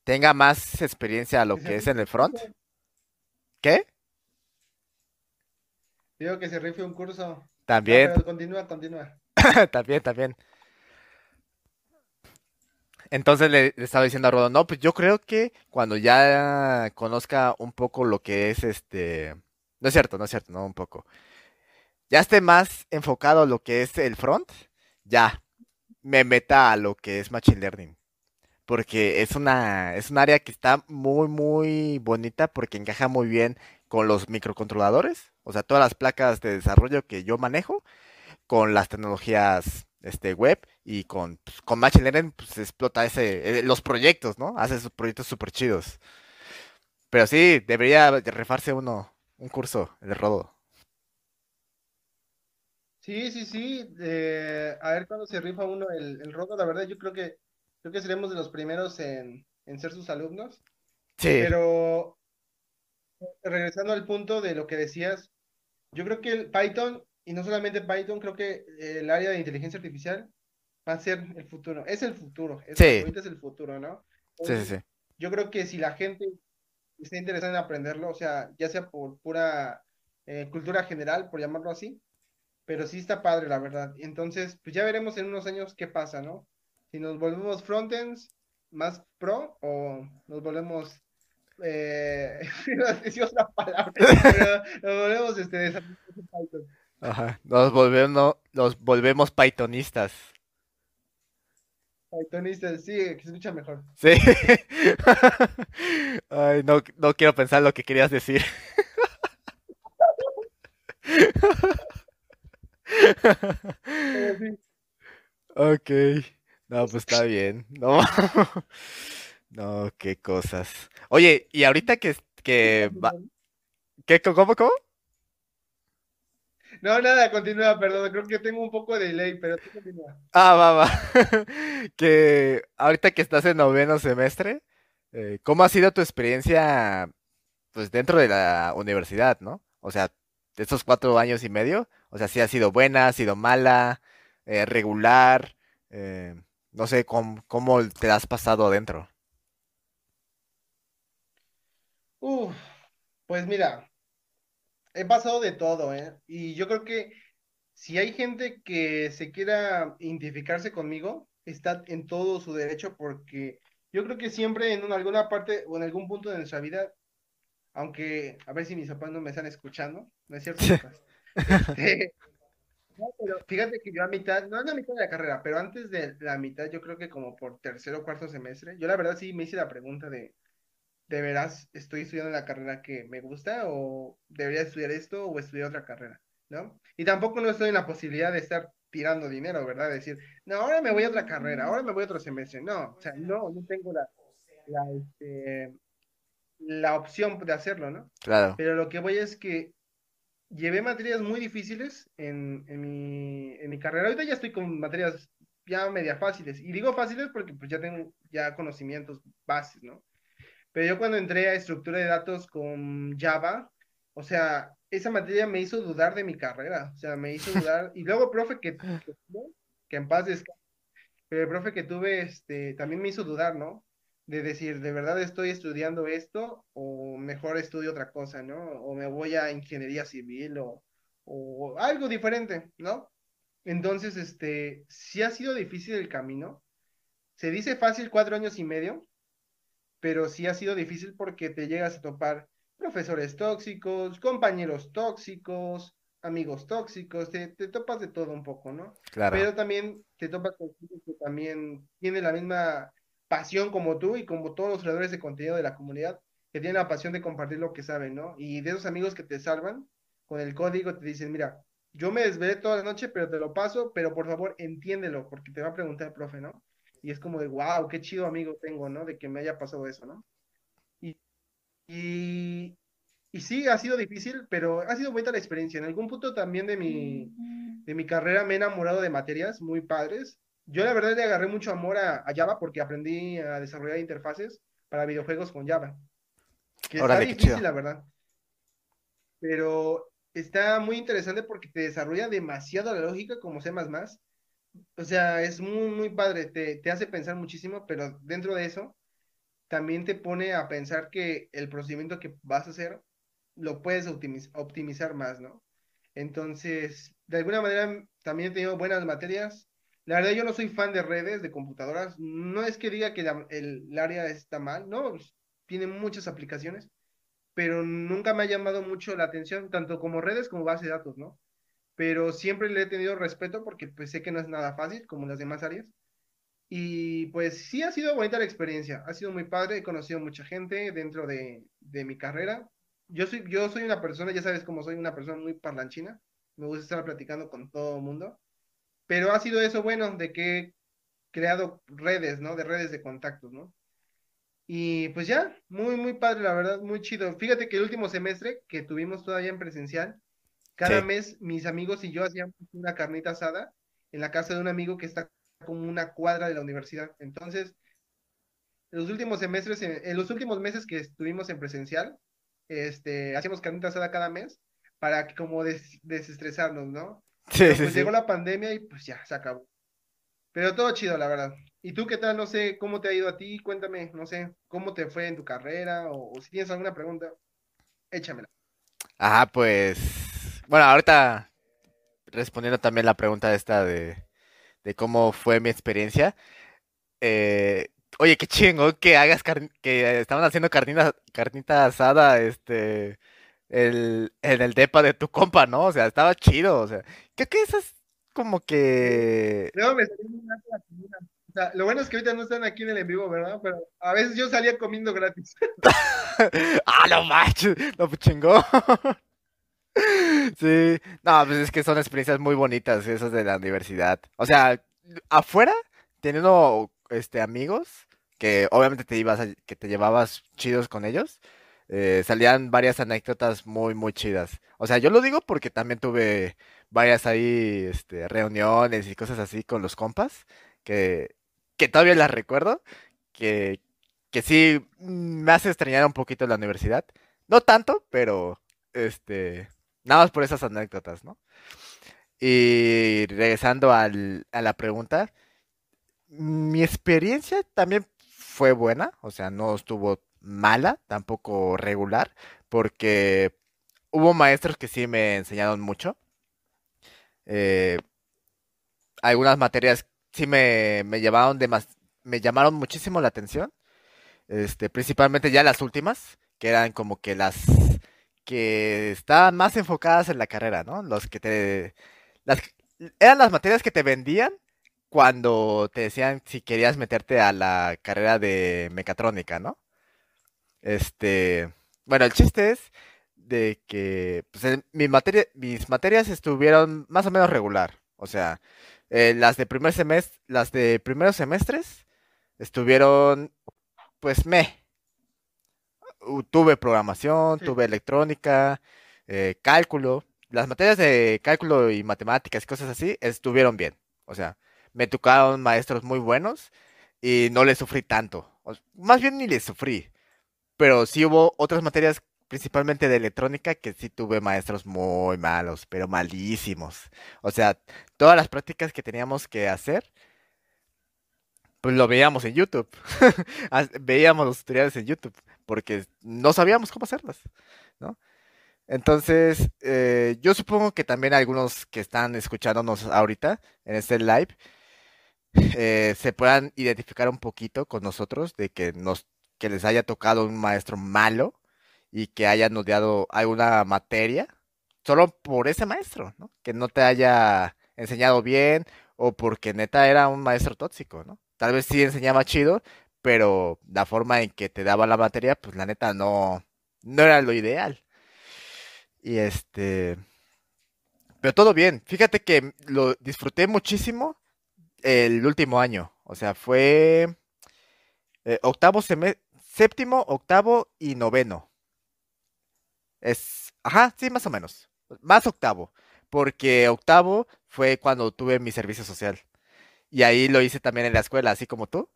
tenga más experiencia a lo que es en el front. ¿Qué? Digo que se rife un curso. También. continúa, continúa. también, también. Entonces le, estaba diciendo a Rodo, no, pues yo creo que cuando ya conozca un poco lo que es este... No es cierto, no es cierto, no un poco. Ya esté más enfocado a lo que es el front, ya me meta a lo que es Machine Learning. Porque es una, es un área que está muy, muy bonita porque encaja muy bien con los microcontroladores, o sea, todas las placas de desarrollo que yo manejo, con las tecnologías este, web y con, pues, con Machine Learning pues, explota ese, eh, los proyectos, ¿no? Hace esos proyectos súper chidos. Pero sí, debería refarse uno, un curso, el rodo. Sí, sí, sí. a ver cuándo se rifa uno el, el rodo. La verdad, yo creo que creo que seremos de los primeros en, en ser sus alumnos. Sí. Pero regresando al punto de lo que decías, yo creo que el Python y no solamente Python, creo que el área de inteligencia artificial va a ser el futuro. Es el futuro. Es, sí. es el futuro, ¿no? sí, sí, sí. Yo creo que si la gente está interesada en aprenderlo, o sea, ya sea por pura eh, cultura general, por llamarlo así, pero sí está padre, la verdad. Entonces, pues ya veremos en unos años qué pasa, ¿no? Si nos volvemos frontends más pro o nos volvemos eh, no la palabra, pero nos volvemos este, Python. Ajá, nos volvemos, nos volvemos pythonistas. Pythonistas, sí, que se escucha mejor. Sí. Ay, no, no quiero pensar lo que querías decir. Ok. No, pues está bien. No. No, qué cosas. Oye, y ahorita que, que va... ¿Qué, cómo, cómo? No, nada, continúa, perdón, creo que tengo un poco de delay, pero tú continúa. Ah, va, va. que ahorita que estás en noveno semestre, eh, ¿cómo ha sido tu experiencia pues dentro de la universidad, ¿no? O sea, de estos cuatro años y medio, o sea, si ha sido buena, ha sido mala, eh, regular, eh, no sé cómo, cómo te has pasado adentro. Uf, pues mira, he pasado de todo, ¿eh? Y yo creo que si hay gente que se quiera identificarse conmigo, está en todo su derecho porque yo creo que siempre en alguna parte o en algún punto de nuestra vida, aunque a ver si mis papás no me están escuchando, ¿no es cierto? Este, pero fíjate que yo a mitad, no a la mitad de la carrera, pero antes de la mitad, yo creo que como por tercero o cuarto semestre, yo la verdad sí me hice la pregunta de, ¿de veras estoy estudiando la carrera que me gusta o debería estudiar esto o estudiar otra carrera? ¿No? Y tampoco no estoy en la posibilidad de estar tirando dinero, ¿verdad? decir, no, ahora me voy a otra carrera, ahora me voy a otro semestre. No, o sea, no, no tengo la, la, este, la opción de hacerlo, ¿no? Claro. Pero lo que voy es que llevé materias muy difíciles en, en, mi, en mi carrera. Ahorita ya estoy con materias ya media fáciles. Y digo fáciles porque pues ya tengo ya conocimientos bases, ¿no? Pero yo cuando entré a estructura de datos con Java, o sea, esa materia me hizo dudar de mi carrera. O sea, me hizo dudar. Y luego, profe, que, que, que en paz descanse, pero el profe que tuve, este, también me hizo dudar, ¿no? De decir, ¿de verdad estoy estudiando esto o mejor estudio otra cosa, ¿no? O me voy a ingeniería civil o, o algo diferente, ¿no? Entonces, este, sí ha sido difícil el camino. Se dice fácil cuatro años y medio, pero sí ha sido difícil porque te llegas a topar profesores tóxicos, compañeros tóxicos, amigos tóxicos, te, topas de todo un poco, ¿no? Claro. Pero también te topas con gente que también tiene la misma pasión como tú y como todos los creadores de contenido de la comunidad, que tienen la pasión de compartir lo que saben, ¿no? Y de esos amigos que te salvan con el código, te dicen, mira, yo me desvelé toda la noche, pero te lo paso, pero por favor entiéndelo, porque te va a preguntar el profe, ¿no? Y es como de, wow, qué chido amigo tengo, ¿no? De que me haya pasado eso, ¿no? Y, y, y sí, ha sido difícil, pero ha sido bonita la experiencia. En algún punto también de mi, de mi carrera me he enamorado de materias muy padres. Yo la verdad le agarré mucho amor a, a Java porque aprendí a desarrollar interfaces para videojuegos con Java. Que está difícil, la verdad. Pero está muy interesante porque te desarrolla demasiado la lógica como C++. O sea, es muy, muy padre, te, te hace pensar muchísimo, pero dentro de eso también te pone a pensar que el procedimiento que vas a hacer lo puedes optimizar más, ¿no? Entonces, de alguna manera también he tenido buenas materias. La verdad, yo no soy fan de redes, de computadoras. No es que diga que el, área está mal, no, pues, tiene muchas aplicaciones, pero nunca me ha llamado mucho la atención, tanto como redes como base de datos, ¿no? Pero siempre le he tenido respeto porque pues sé que no es nada fácil como las demás áreas. Y pues sí ha sido bonita la experiencia, ha sido muy padre, he conocido mucha gente dentro de, de mi carrera, yo soy, yo soy una persona, ya sabes cómo soy una persona muy parlanchina, me gusta estar platicando con todo el mundo, pero ha sido eso bueno de que he creado redes, ¿no? De redes de contactos, ¿no? Y pues ya, muy, muy padre, la verdad, muy chido. Fíjate que el último semestre que tuvimos todavía en presencial, cada mes mis amigos y yo hacíamos una carnita asada en la casa de un amigo que está como una cuadra de la universidad. Entonces, en los últimos semestres, en los últimos meses que estuvimos en presencial, este, hacíamos carnita asada cada mes para que como desestresarnos, ¿no? Sí, pues llegó la pandemia y pues ya, se acabó. Pero todo chido, la verdad. ¿Y tú qué tal? No sé, ¿cómo te ha ido a ti? Cuéntame, no sé, ¿cómo te fue en tu carrera? O, si tienes alguna pregunta, échamela. Ajá, pues, bueno, ahorita respondiendo también la pregunta esta de, de cómo fue mi experiencia. Eh, Oye, qué chingo que hagas que estaban haciendo carnita, carnita asada, este, el, en el depa de tu compa, ¿no? O sea, estaba chido, o sea, creo que eso es como que... No, me salió muy la comida. O sea, lo bueno es que ahorita no están aquí en el en vivo, ¿verdad? Pero a veces yo salía comiendo gratis. ah, no manches, lo chingó. sí, no, pues es que son experiencias muy bonitas esas de la universidad. O sea, afuera, teniendo este, amigos, que obviamente te ibas que te llevabas chidos con ellos, eh, salían varias anécdotas muy, muy chidas. O sea, yo lo digo porque también tuve varias ahí, este, reuniones y cosas así con los compas, que, que todavía las recuerdo, que, que sí me hace extrañar un poquito la universidad. No tanto, pero, este, nada más por esas anécdotas, ¿no? Y regresando al, a la pregunta, mi experiencia también fue buena, o sea, no estuvo mala, tampoco regular, porque hubo maestros que sí me enseñaron mucho. Eh, algunas materias sí me, me llevaron de más, me llamaron muchísimo la atención. Este, principalmente ya las últimas, que eran como que las que estaban más enfocadas en la carrera, ¿no? Los que te las eran las materias que te vendían cuando te decían si querías meterte a la carrera de mecatrónica, ¿no? Este, bueno, el chiste es de que pues, mi materia, mis materias estuvieron más o menos regular. O sea, eh, las de primer semestre, las de primeros semestres estuvieron, pues me. tuve programación, tuve electrónica, eh, cálculo. las materias de cálculo y matemáticas y cosas así estuvieron bien. O sea, me tocaron maestros muy buenos y no les sufrí tanto. más bien ni les sufrí. Pero sí hubo otras materias, principalmente de electrónica, que sí tuve maestros muy malos, pero malísimos. O sea, todas las prácticas que teníamos que hacer, pues lo veíamos en YouTube. veíamos los tutoriales en YouTube, porque no sabíamos cómo hacerlas, ¿no? Entonces, eh, yo supongo que también algunos que están escuchándonos ahorita en este live eh, se puedan identificar un poquito con nosotros de que nos que les haya tocado un maestro malo y que hayan odiado alguna materia solo por ese maestro, ¿no? Que no te haya enseñado bien o porque neta era un maestro tóxico, ¿no? Tal vez sí enseñaba chido, pero la forma en que te daba la materia, pues la neta no, no era lo ideal. Y este... Pero todo bien. Fíjate que lo disfruté muchísimo el último año. O sea, fue eh, octavo semestre, séptimo, octavo y noveno. Es, ajá, sí, más o menos. Más octavo. Porque octavo fue cuando tuve mi servicio social. Y ahí lo hice también en la escuela, así como tú.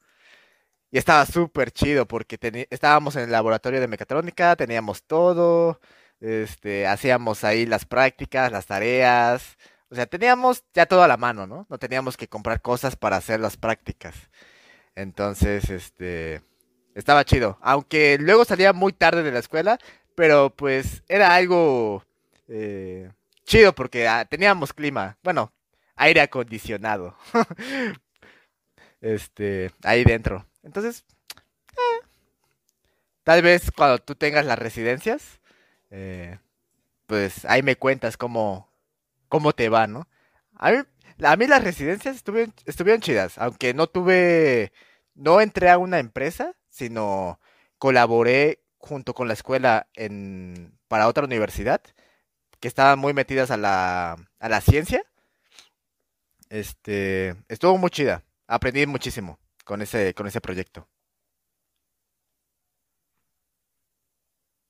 Y estaba súper chido porque estábamos en el laboratorio de mecatrónica, teníamos todo, este, hacíamos ahí las prácticas, las tareas, o sea, teníamos ya todo a la mano, ¿no? No teníamos que comprar cosas para hacer las prácticas. Entonces, este, estaba chido. Aunque luego salía muy tarde de la escuela, pero pues era algo eh, chido porque ah, teníamos clima, bueno, aire acondicionado. este, ahí dentro. Entonces, eh, tal vez cuando tú tengas las residencias, eh, pues ahí me cuentas cómo, cómo te va, ¿no? A mí, a mí las residencias estuvieron, estuvieron chidas, aunque no tuve, no entré a una empresa, sino colaboré junto con la escuela en, para otra universidad, que estaban muy metidas a la, a la ciencia. Este, estuvo muy chida, aprendí muchísimo con ese, con ese proyecto.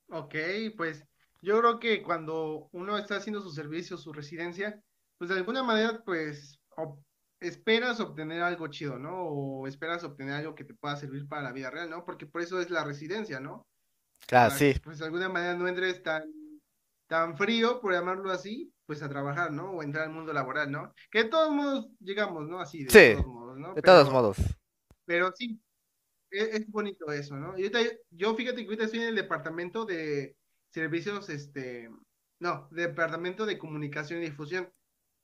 Ok, pues yo creo que cuando uno está haciendo su servicio, su residencia, pues de alguna manera, pues esperas obtener algo chido, ¿no? O esperas obtener algo que te pueda servir para la vida real, ¿no? Porque por eso es la residencia, ¿no? Claro, sí. pues de alguna manera no entres tan, tan frío, por llamarlo así, pues a trabajar, ¿no? O entrar al mundo laboral, ¿no? Que de todos modos llegamos, ¿no? Así, de todos modos, ¿no? De todos modos. Pero sí, es, es bonito eso, ¿no? Yo, yo fíjate que ahorita estoy en el departamento de servicios, este, no, departamento de comunicación y difusión.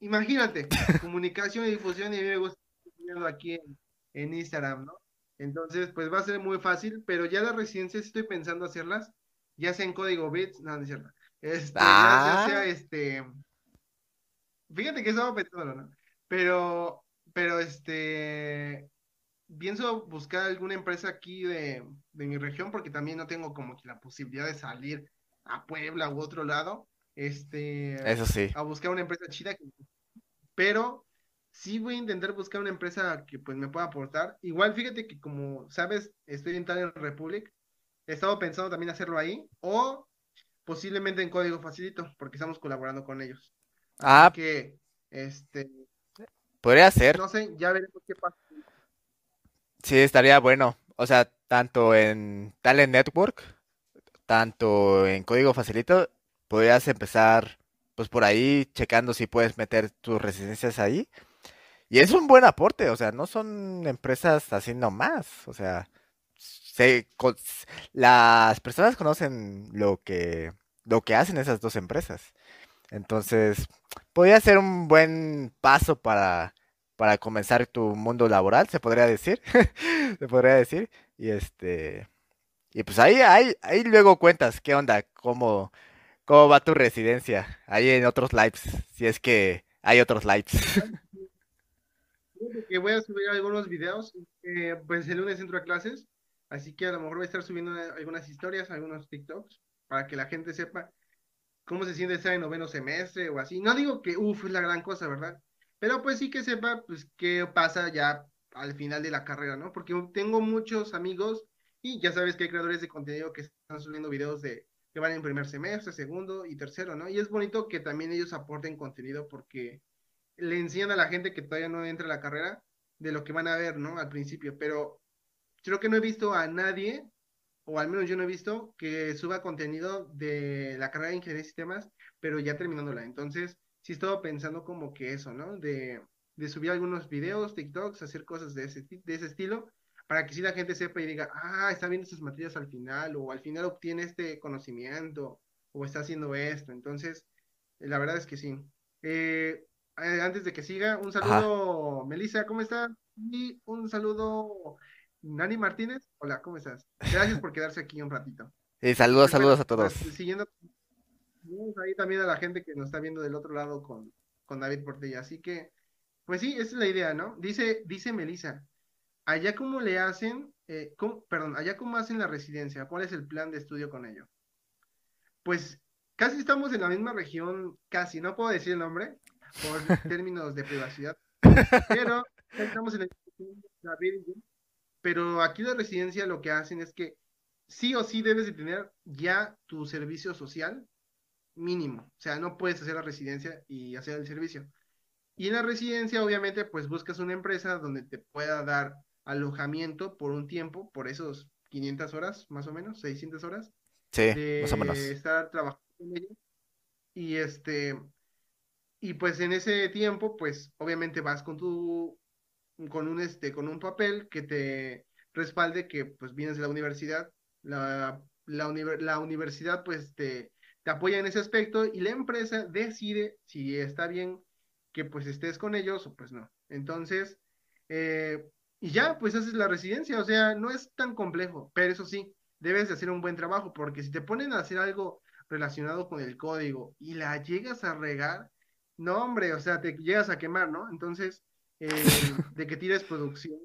Imagínate, comunicación y difusión y a mí me gusta aquí en, Instagram, ¿no? Entonces, pues va a ser muy fácil, pero ya las residencias estoy pensando hacerlas, ya sea en código bits, no, no es cierto. Este, ya, ah. sea este. Fíjate que estaba pensando, ¿no? Pero, pero este. Pienso buscar alguna empresa aquí de, de mi región, porque también no tengo como que la posibilidad de salir a Puebla u otro lado, este, Eso sí. a buscar una empresa chida, pero sí voy a intentar buscar una empresa que pues me pueda aportar. Igual fíjate que como sabes, estoy en Talent Republic, he estado pensando también hacerlo ahí, o posiblemente en código facilito, porque estamos colaborando con ellos. Ah, que este podría ser. No sé, ya veremos qué pasa. Sí, estaría bueno. O sea, tanto en Talent Network tanto en código facilito, podrías empezar pues por ahí checando si puedes meter tus residencias ahí. Y es un buen aporte, o sea, no son empresas así nomás, o sea, se, las personas conocen lo que, lo que hacen esas dos empresas. Entonces, podría ser un buen paso para, para comenzar tu mundo laboral, se podría decir. se podría decir. Y este, y pues ahí, ahí, ahí luego cuentas qué onda, cómo, cómo va tu residencia, ahí en otros lives, si es que hay otros lives. Que voy a subir algunos videos, eh, pues el lunes entro a clases, así que a lo mejor voy a estar subiendo algunas historias, algunos TikToks, para que la gente sepa cómo se siente estar en noveno semestre o así. No digo que, uff, es la gran cosa, ¿verdad? Pero pues sí que sepa, pues, qué pasa ya al final de la carrera, ¿no? Porque tengo muchos amigos y ya sabes que hay creadores de contenido que están subiendo videos de que van en primer semestre, segundo y tercero, ¿no? Y es bonito que también ellos aporten contenido porque le enseñan a la gente que todavía no entra a la carrera de lo que van a ver, ¿no? Al principio, pero creo que no he visto a nadie, o al menos yo no he visto, que suba contenido de la carrera de Ingeniería de Sistemas, pero ya terminándola. Entonces, sí estaba pensando como que eso, ¿no? De, de subir algunos videos, TikToks, hacer cosas de ese, de ese estilo, para que si la gente sepa y diga, ah, está viendo estas materias al final, o al final obtiene este conocimiento, o está haciendo esto. Entonces, la verdad es que sí. Eh, eh, antes de que siga, un saludo, Melissa, ¿cómo estás? Y un saludo, Nani Martínez. Hola, ¿cómo estás? Gracias por quedarse aquí un ratito. Saludos, saludos a todos. Pues, siguiendo ahí también a la gente que nos está viendo del otro lado con, con David Portilla. Así que, pues sí, esa es la idea, ¿no? Dice, dice Melissa, allá cómo le hacen, eh, perdón, allá cómo hacen la residencia, ¿cuál es el plan de estudio con ello? Pues casi estamos en la misma región, casi, no puedo decir el nombre por términos de privacidad, pero estamos en el pero aquí la residencia lo que hacen es que sí o sí debes de tener ya tu servicio social mínimo, o sea, no puedes hacer la residencia y hacer el servicio. Y en la residencia, obviamente, pues buscas una empresa donde te pueda dar alojamiento por un tiempo, por esos 500 horas, más o menos, 600 horas. Sí, más o menos. estar trabajando con ellos. Y este, y pues en ese tiempo, pues obviamente vas con tu, con un este, con un papel que te respalde que pues vienes de la universidad, la, la, la universidad pues te, te apoya en ese aspecto y la empresa decide si está bien que pues estés con ellos o pues no. Entonces, eh, y ya, pues haces la residencia, o sea, no es tan complejo, pero eso sí, debes de hacer un buen trabajo, porque si te ponen a hacer algo relacionado con el código y la llegas a regar, no, hombre, o sea, te llegas a quemar, ¿no? Entonces, eh, de que tires producción,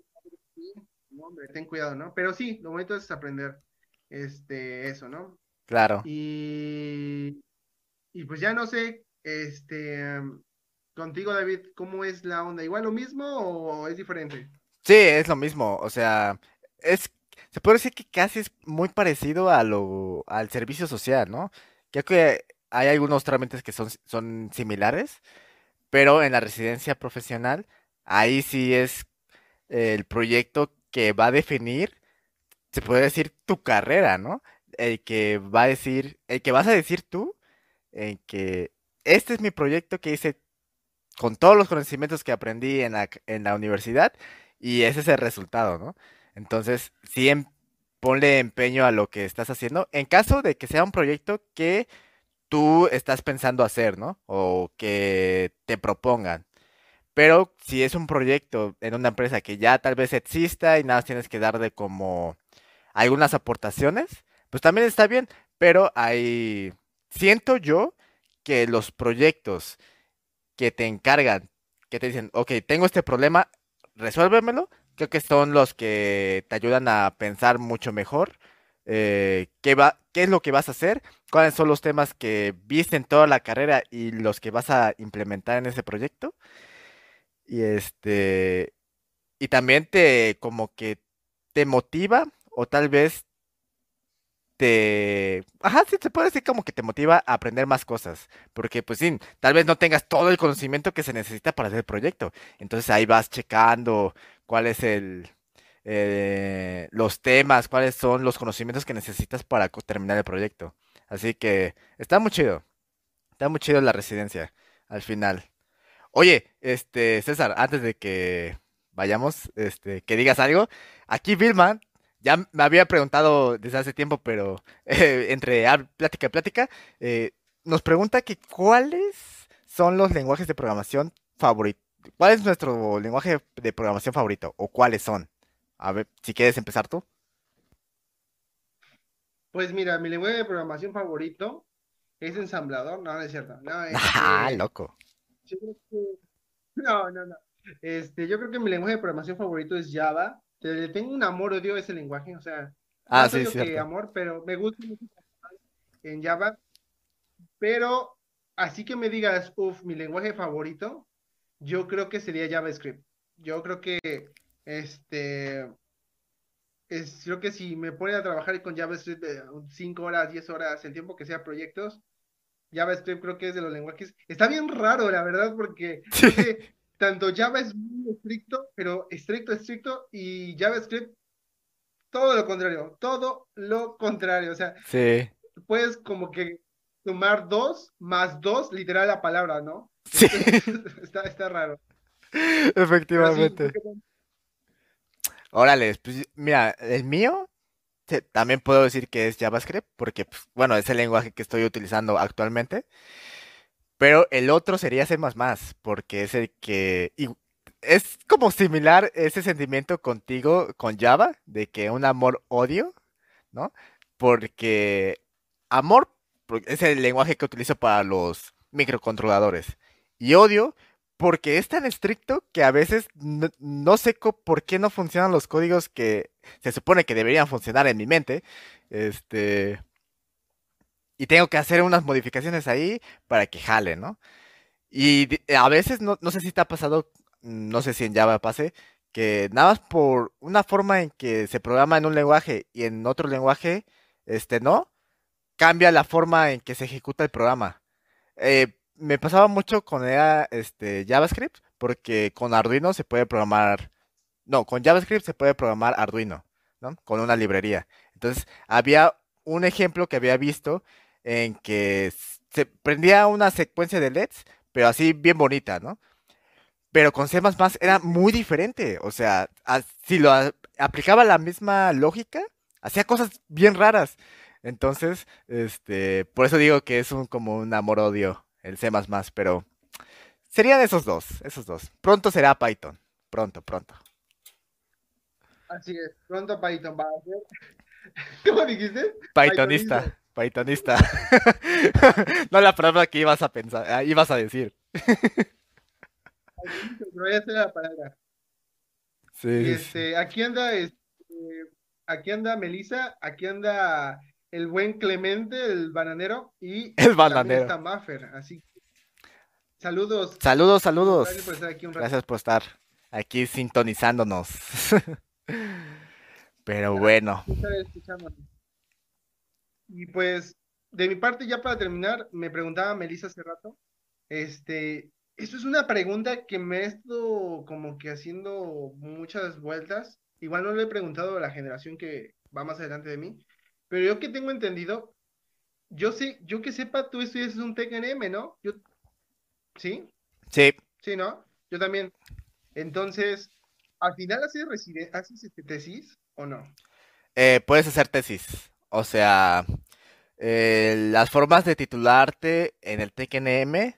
no, hombre, ten cuidado, ¿no? Pero sí, lo bonito es aprender este, eso, ¿no? Claro. Y, y pues ya no sé, este, contigo, David, ¿cómo es la onda? ¿Igual lo mismo o es diferente? Sí, es lo mismo, o sea, es, se puede decir que casi es muy parecido a lo, al servicio social, ¿no? Creo que hay algunos trámites que son, son similares, pero en la residencia profesional, ahí sí es el proyecto que va a definir, se puede decir, tu carrera, ¿no? El que va a decir, el que vas a decir tú, en que este es mi proyecto que hice con todos los conocimientos que aprendí en la, en la universidad y ese es el resultado, ¿no? Entonces, sí, em, ponle empeño a lo que estás haciendo en caso de que sea un proyecto que tú estás pensando hacer, ¿no? O que te propongan. Pero si es un proyecto en una empresa que ya tal vez exista y nada tienes que darle como algunas aportaciones, pues también está bien. Pero hay, siento yo que los proyectos que te encargan, que te dicen, ok, tengo este problema, resuélvemelo, creo que son los que te ayudan a pensar mucho mejor eh, qué, va, qué es lo que vas a hacer, cuáles son los temas que viste en toda la carrera y los que vas a implementar en ese proyecto. Y este y también te como que te motiva o tal vez te... Ajá, sí, se puede decir como que te motiva a aprender más cosas. Porque, pues sí, tal vez no tengas todo el conocimiento que se necesita para hacer el proyecto. Entonces ahí vas checando cuál es el... Eh, los temas, cuáles son los conocimientos que necesitas para terminar el proyecto. Así que está muy chido. Está muy chido la residencia al final. Oye, este, César, antes de que vayamos, este, que digas algo, aquí Vilma ya me había preguntado desde hace tiempo, pero eh, entre plática y plática, eh, nos pregunta que cuáles son los lenguajes de programación favoritos. ¿Cuál es nuestro lenguaje de programación favorito? ¿O cuáles son? A ver, si quieres empezar tú. Pues mira, mi lenguaje de programación favorito es ensamblador. No, no es cierto. No, ah, loco. No, no, no. Este, yo creo que mi lenguaje de programación favorito es Java le tengo un amor-odio a ese lenguaje, o sea, ah, no sí, que amor, pero me gusta mucho en Java. Pero así que me digas, uff, mi lenguaje favorito, yo creo que sería JavaScript. Yo creo que este es, creo que si me ponen a trabajar con JavaScript de 5 horas, 10 horas, el tiempo que sea proyectos, JavaScript creo que es de los lenguajes. Está bien raro, la verdad, porque tanto Java es estricto, pero estricto, estricto, y JavaScript todo lo contrario, todo lo contrario. O sea, sí. puedes como que sumar dos más dos, literal la palabra, ¿no? Sí. está, está raro. Efectivamente. Órale, pues mira, el mío también puedo decir que es JavaScript, porque, pues, bueno, es el lenguaje que estoy utilizando actualmente. Pero el otro sería C++, porque es el que... es como similar ese sentimiento contigo con Java, de que un amor-odio, ¿no? Porque amor es el lenguaje que utilizo para los microcontroladores. Y odio porque es tan estricto que a veces no, sé por qué no funcionan los códigos que se supone que deberían funcionar en mi mente. Este. Y tengo que hacer unas modificaciones ahí para que jale, ¿no? Y a veces, no, no sé si te ha pasado, no sé si en Java pase, que nada más por una forma en que se programa en un lenguaje y en otro lenguaje, este, no, cambia la forma en que se ejecuta el programa. Eh, me pasaba mucho con este, JavaScript, porque con Arduino se puede programar, no, con JavaScript se puede programar Arduino, ¿no? Con una librería. Entonces, había un ejemplo que había visto en que se prendía una secuencia de LEDs, pero así bien bonita, ¿no? Pero con C++ era muy diferente, o sea, si lo aplicaba la misma lógica, hacía cosas bien raras. Entonces, este, por eso digo que es un como un amor-odio el C++, pero serían esos dos, esos dos. Pronto será Python, pronto, pronto. Así es, pronto Python va a ser. ¿Cómo dijiste? Pythonista, Pythonista. no la palabra que ibas a pensar, ah, ibas a decir. hacer la palabra. Sí. Este, aquí anda, este, aquí anda Melissa, aquí anda el buen Clemente, el bananero, y el bananero. está Maffer, así saludos. Saludos, saludos. Gracias por estar aquí, sintonizándonos. Pero bueno. Y pues, de mi parte, ya para terminar, me preguntaba Melissa hace rato, este, esto es una pregunta que me he estado como que haciendo muchas vueltas. Igual no le he preguntado a la generación que va más adelante de mí, pero yo que tengo entendido, yo sé, yo que sepa, tú estudias un TECNM, ¿no? Yo, ¿Sí? Sí. Sí, ¿no? Yo también. Entonces, ¿al final haces, haces este tesis o no? Eh, puedes hacer tesis. O sea, eh, las formas de titularte en el TECNM,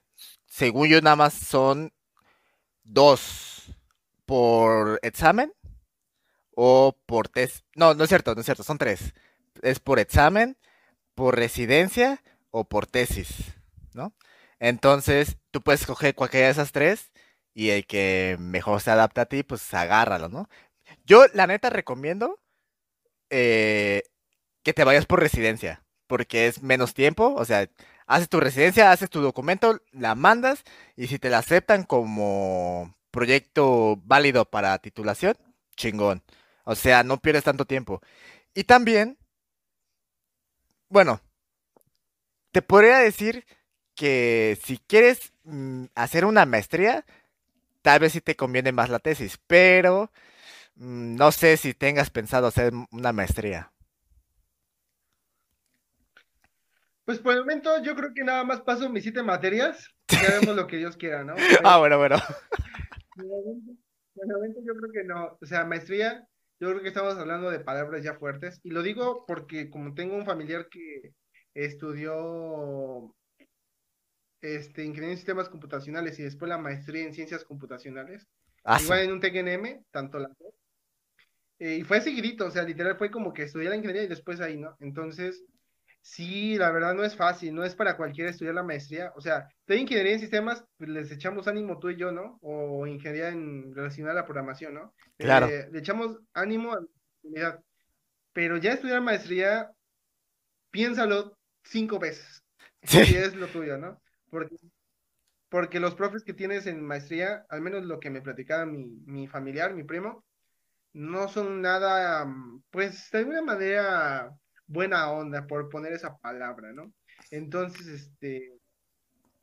según yo, nada más son dos por examen o por test. No, no es cierto, no es cierto, son tres es por examen, por residencia o por tesis, ¿no? Entonces, tú puedes escoger cualquiera de esas tres y el que mejor se adapta a ti, pues agárralo, ¿no? Yo, la neta, recomiendo eh, que te vayas por residencia, porque es menos tiempo, o sea, haces tu residencia, haces tu documento, la mandas y si te la aceptan como proyecto válido para titulación, chingón. O sea, no pierdes tanto tiempo. Y también bueno, te podría decir que si quieres mm, hacer una maestría, tal vez sí te conviene más la tesis, pero mm, no sé si tengas pensado hacer una maestría. Pues por el momento yo creo que nada más paso mis siete materias ya vemos lo que Dios quiera, ¿no? ah, bueno, bueno. Por el momento yo creo que no. O sea, maestría, yo creo que estamos hablando de palabras ya fuertes. Y lo digo porque como tengo un familiar que estudió este, ingeniería en sistemas computacionales y después la maestría en ciencias computacionales, ah, igual en un TGNM, tanto la eh, y fue seguidito, o sea, literal fue como que estudié la ingeniería y después ahí, ¿no? Entonces, Sí, la verdad no es fácil, no es para cualquiera estudiar la maestría. O sea, de ingeniería en sistemas, pues les echamos ánimo tú y yo, ¿no? O ingeniería en relacionada a la programación, ¿no? Claro. Eh, le echamos ánimo a la Pero ya estudiar maestría, piénsalo cinco veces. Sí. Si es lo tuyo, ¿no? Porque, porque los profes que tienes en maestría, al menos lo que me platicaba mi, mi familiar, mi primo, no son nada, mm, pues de alguna manera buena onda, por poner esa palabra, ¿no? Entonces, este,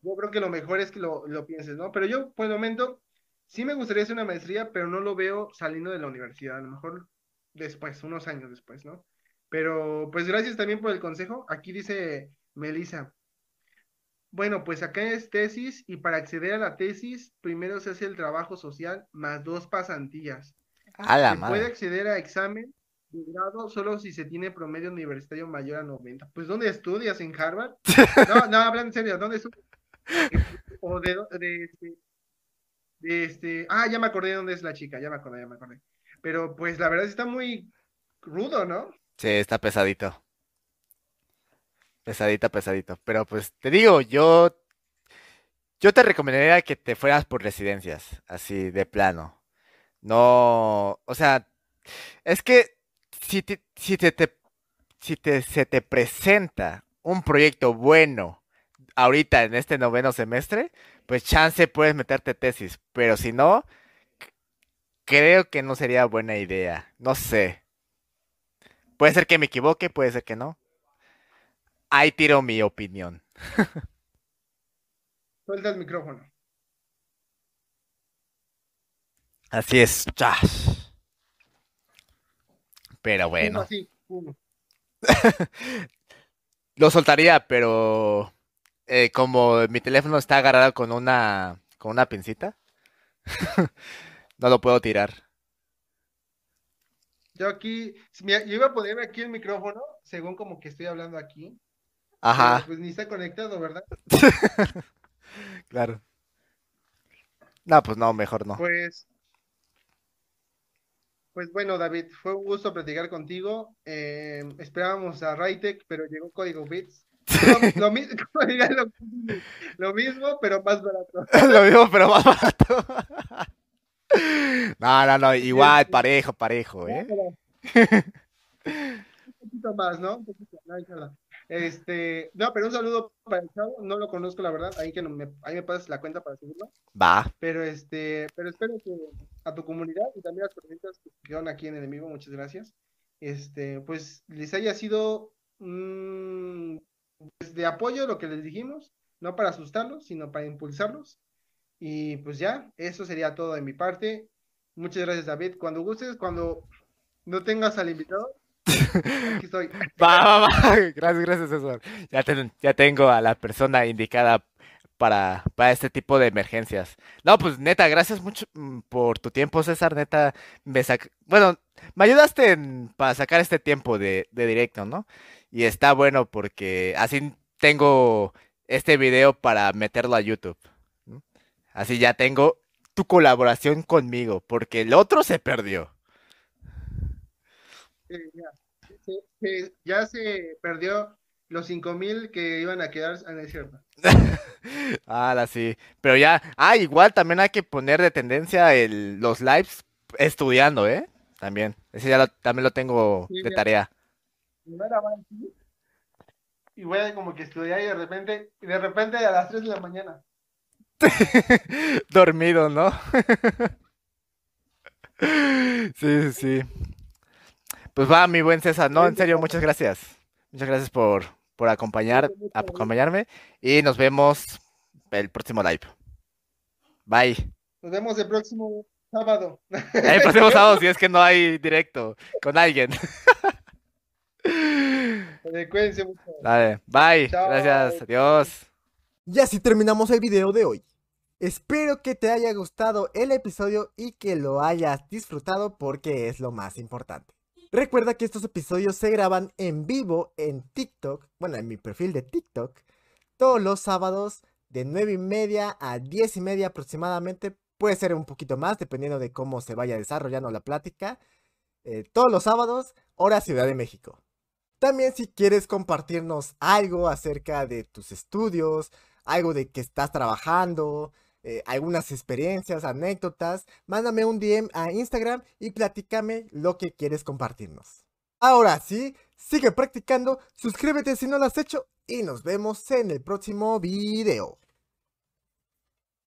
yo creo que lo mejor es que lo, lo pienses, ¿no? Pero yo, por el momento, sí me gustaría hacer una maestría, pero no lo veo saliendo de la universidad, a lo mejor después, unos años después, ¿no? Pero, pues gracias también por el consejo. Aquí dice Melissa. Bueno, pues acá es tesis y para acceder a la tesis, primero se hace el trabajo social más dos pasantías. A la Se puede acceder a examen de grado solo si se tiene promedio universitario mayor a 90. Pues ¿dónde estudias? ¿En Harvard? No, no, hablan en serio, ¿dónde estudias? O de, de, este, de este, ah, ya me acordé de dónde es la chica, ya me acordé, ya me acordé. Pero pues la verdad está muy rudo, ¿no? Sí, está pesadito. Pesadito, pesadito. Pero pues te digo, yo, yo te recomendaría que te fueras por residencias, así de plano. No, o sea, es que si te, si te, te- si te, se te presenta un proyecto bueno ahorita en este noveno semestre, pues chance puedes meterte tesis, pero si no, creo que no sería buena idea. No sé. Puede ser que me equivoque, puede ser que no. Ahí tiro mi opinión. Suelta el micrófono. Así es. Pero Uno bueno, uno. lo soltaría, pero eh, como mi teléfono está agarrado con una con una pincita, no lo puedo tirar. Yo aquí, yo iba a ponerme aquí el micrófono, según como que estoy hablando aquí, pero Ajá, pues ni está conectado, ¿verdad? claro. No, pues no, mejor no. Pues, pues bueno, David, fue un gusto platicar contigo. Eh, esperábamos a Raytech, pero llegó Código Bits. Lo, mismo, pero más barato. Lo mismo, pero más barato. No, no, no, igual, parejo, parejo, ¿eh? un poquito más, ¿no? Un poquito, no. Este, no, pero un saludo para el chavo, no lo conozco, la verdad, ahí que no me, ahí me pasas la cuenta para seguirlo. Va. Pero este, pero espero que a tu comunidad y también a las personitas que quedaron aquí en enemigo, muchas gracias. Este, pues les haya sido mm, pues, de apoyo lo que les dijimos, no para asustarlos, sino para impulsarlos. Y pues ya, eso sería todo de mi parte. Muchas gracias, David. Cuando gustes, cuando no tengas al invitado, aquí estoy. Gracias, gracias, César. Ya, ten- ya tengo a la persona indicada para, para este tipo de emergencias. No, pues neta, gracias mucho mm, por tu tiempo, César. Neta, me sac... Bueno, me ayudaste para sacar este tiempo de, directo, ¿no? Y está bueno porque así tengo este video para meterlo a YouTube. Así ya tengo tu colaboración conmigo, porque el otro se perdió. Eh, ya, se- se- ya se perdió los cinco mil que iban a quedar, ah, no es cierto. Ah, sí. Pero ya, ah, igual también hay que poner de tendencia el, los lives estudiando, ¿eh? También. Ese ya lo- también lo tengo Sí, de ya. tarea. Y voy a como que estudiar y de repente, y de repente a las 3 de la mañana. Dormido, ¿no? Sí, sí, sí. Pues va, mi buen César. No, en serio, muchas gracias. Muchas gracias por, por acompañar, acompañarme. Y nos vemos el próximo live. Bye. Nos vemos el próximo sábado. El próximo sábado, si es que no hay directo con alguien. Cuídense mucho. Dale, bye. Chao. Gracias. Adiós. Y así terminamos el video de hoy. Espero que te haya gustado el episodio y que lo hayas disfrutado porque es lo más importante. Recuerda que estos episodios se graban en vivo en TikTok, bueno, en mi perfil de TikTok, todos los sábados de 9 y media a 10 y media aproximadamente. Puede ser un poquito más dependiendo de cómo se vaya desarrollando la plática. Eh, todos los sábados, hora Ciudad de México. También si quieres compartirnos algo acerca de tus estudios, algo de que estás trabajando, eh, algunas experiencias, anécdotas, mándame un DM a Instagram y platícame lo que quieres compartirnos. Ahora sí, sigue practicando, suscríbete si no lo has hecho y nos vemos en el próximo video.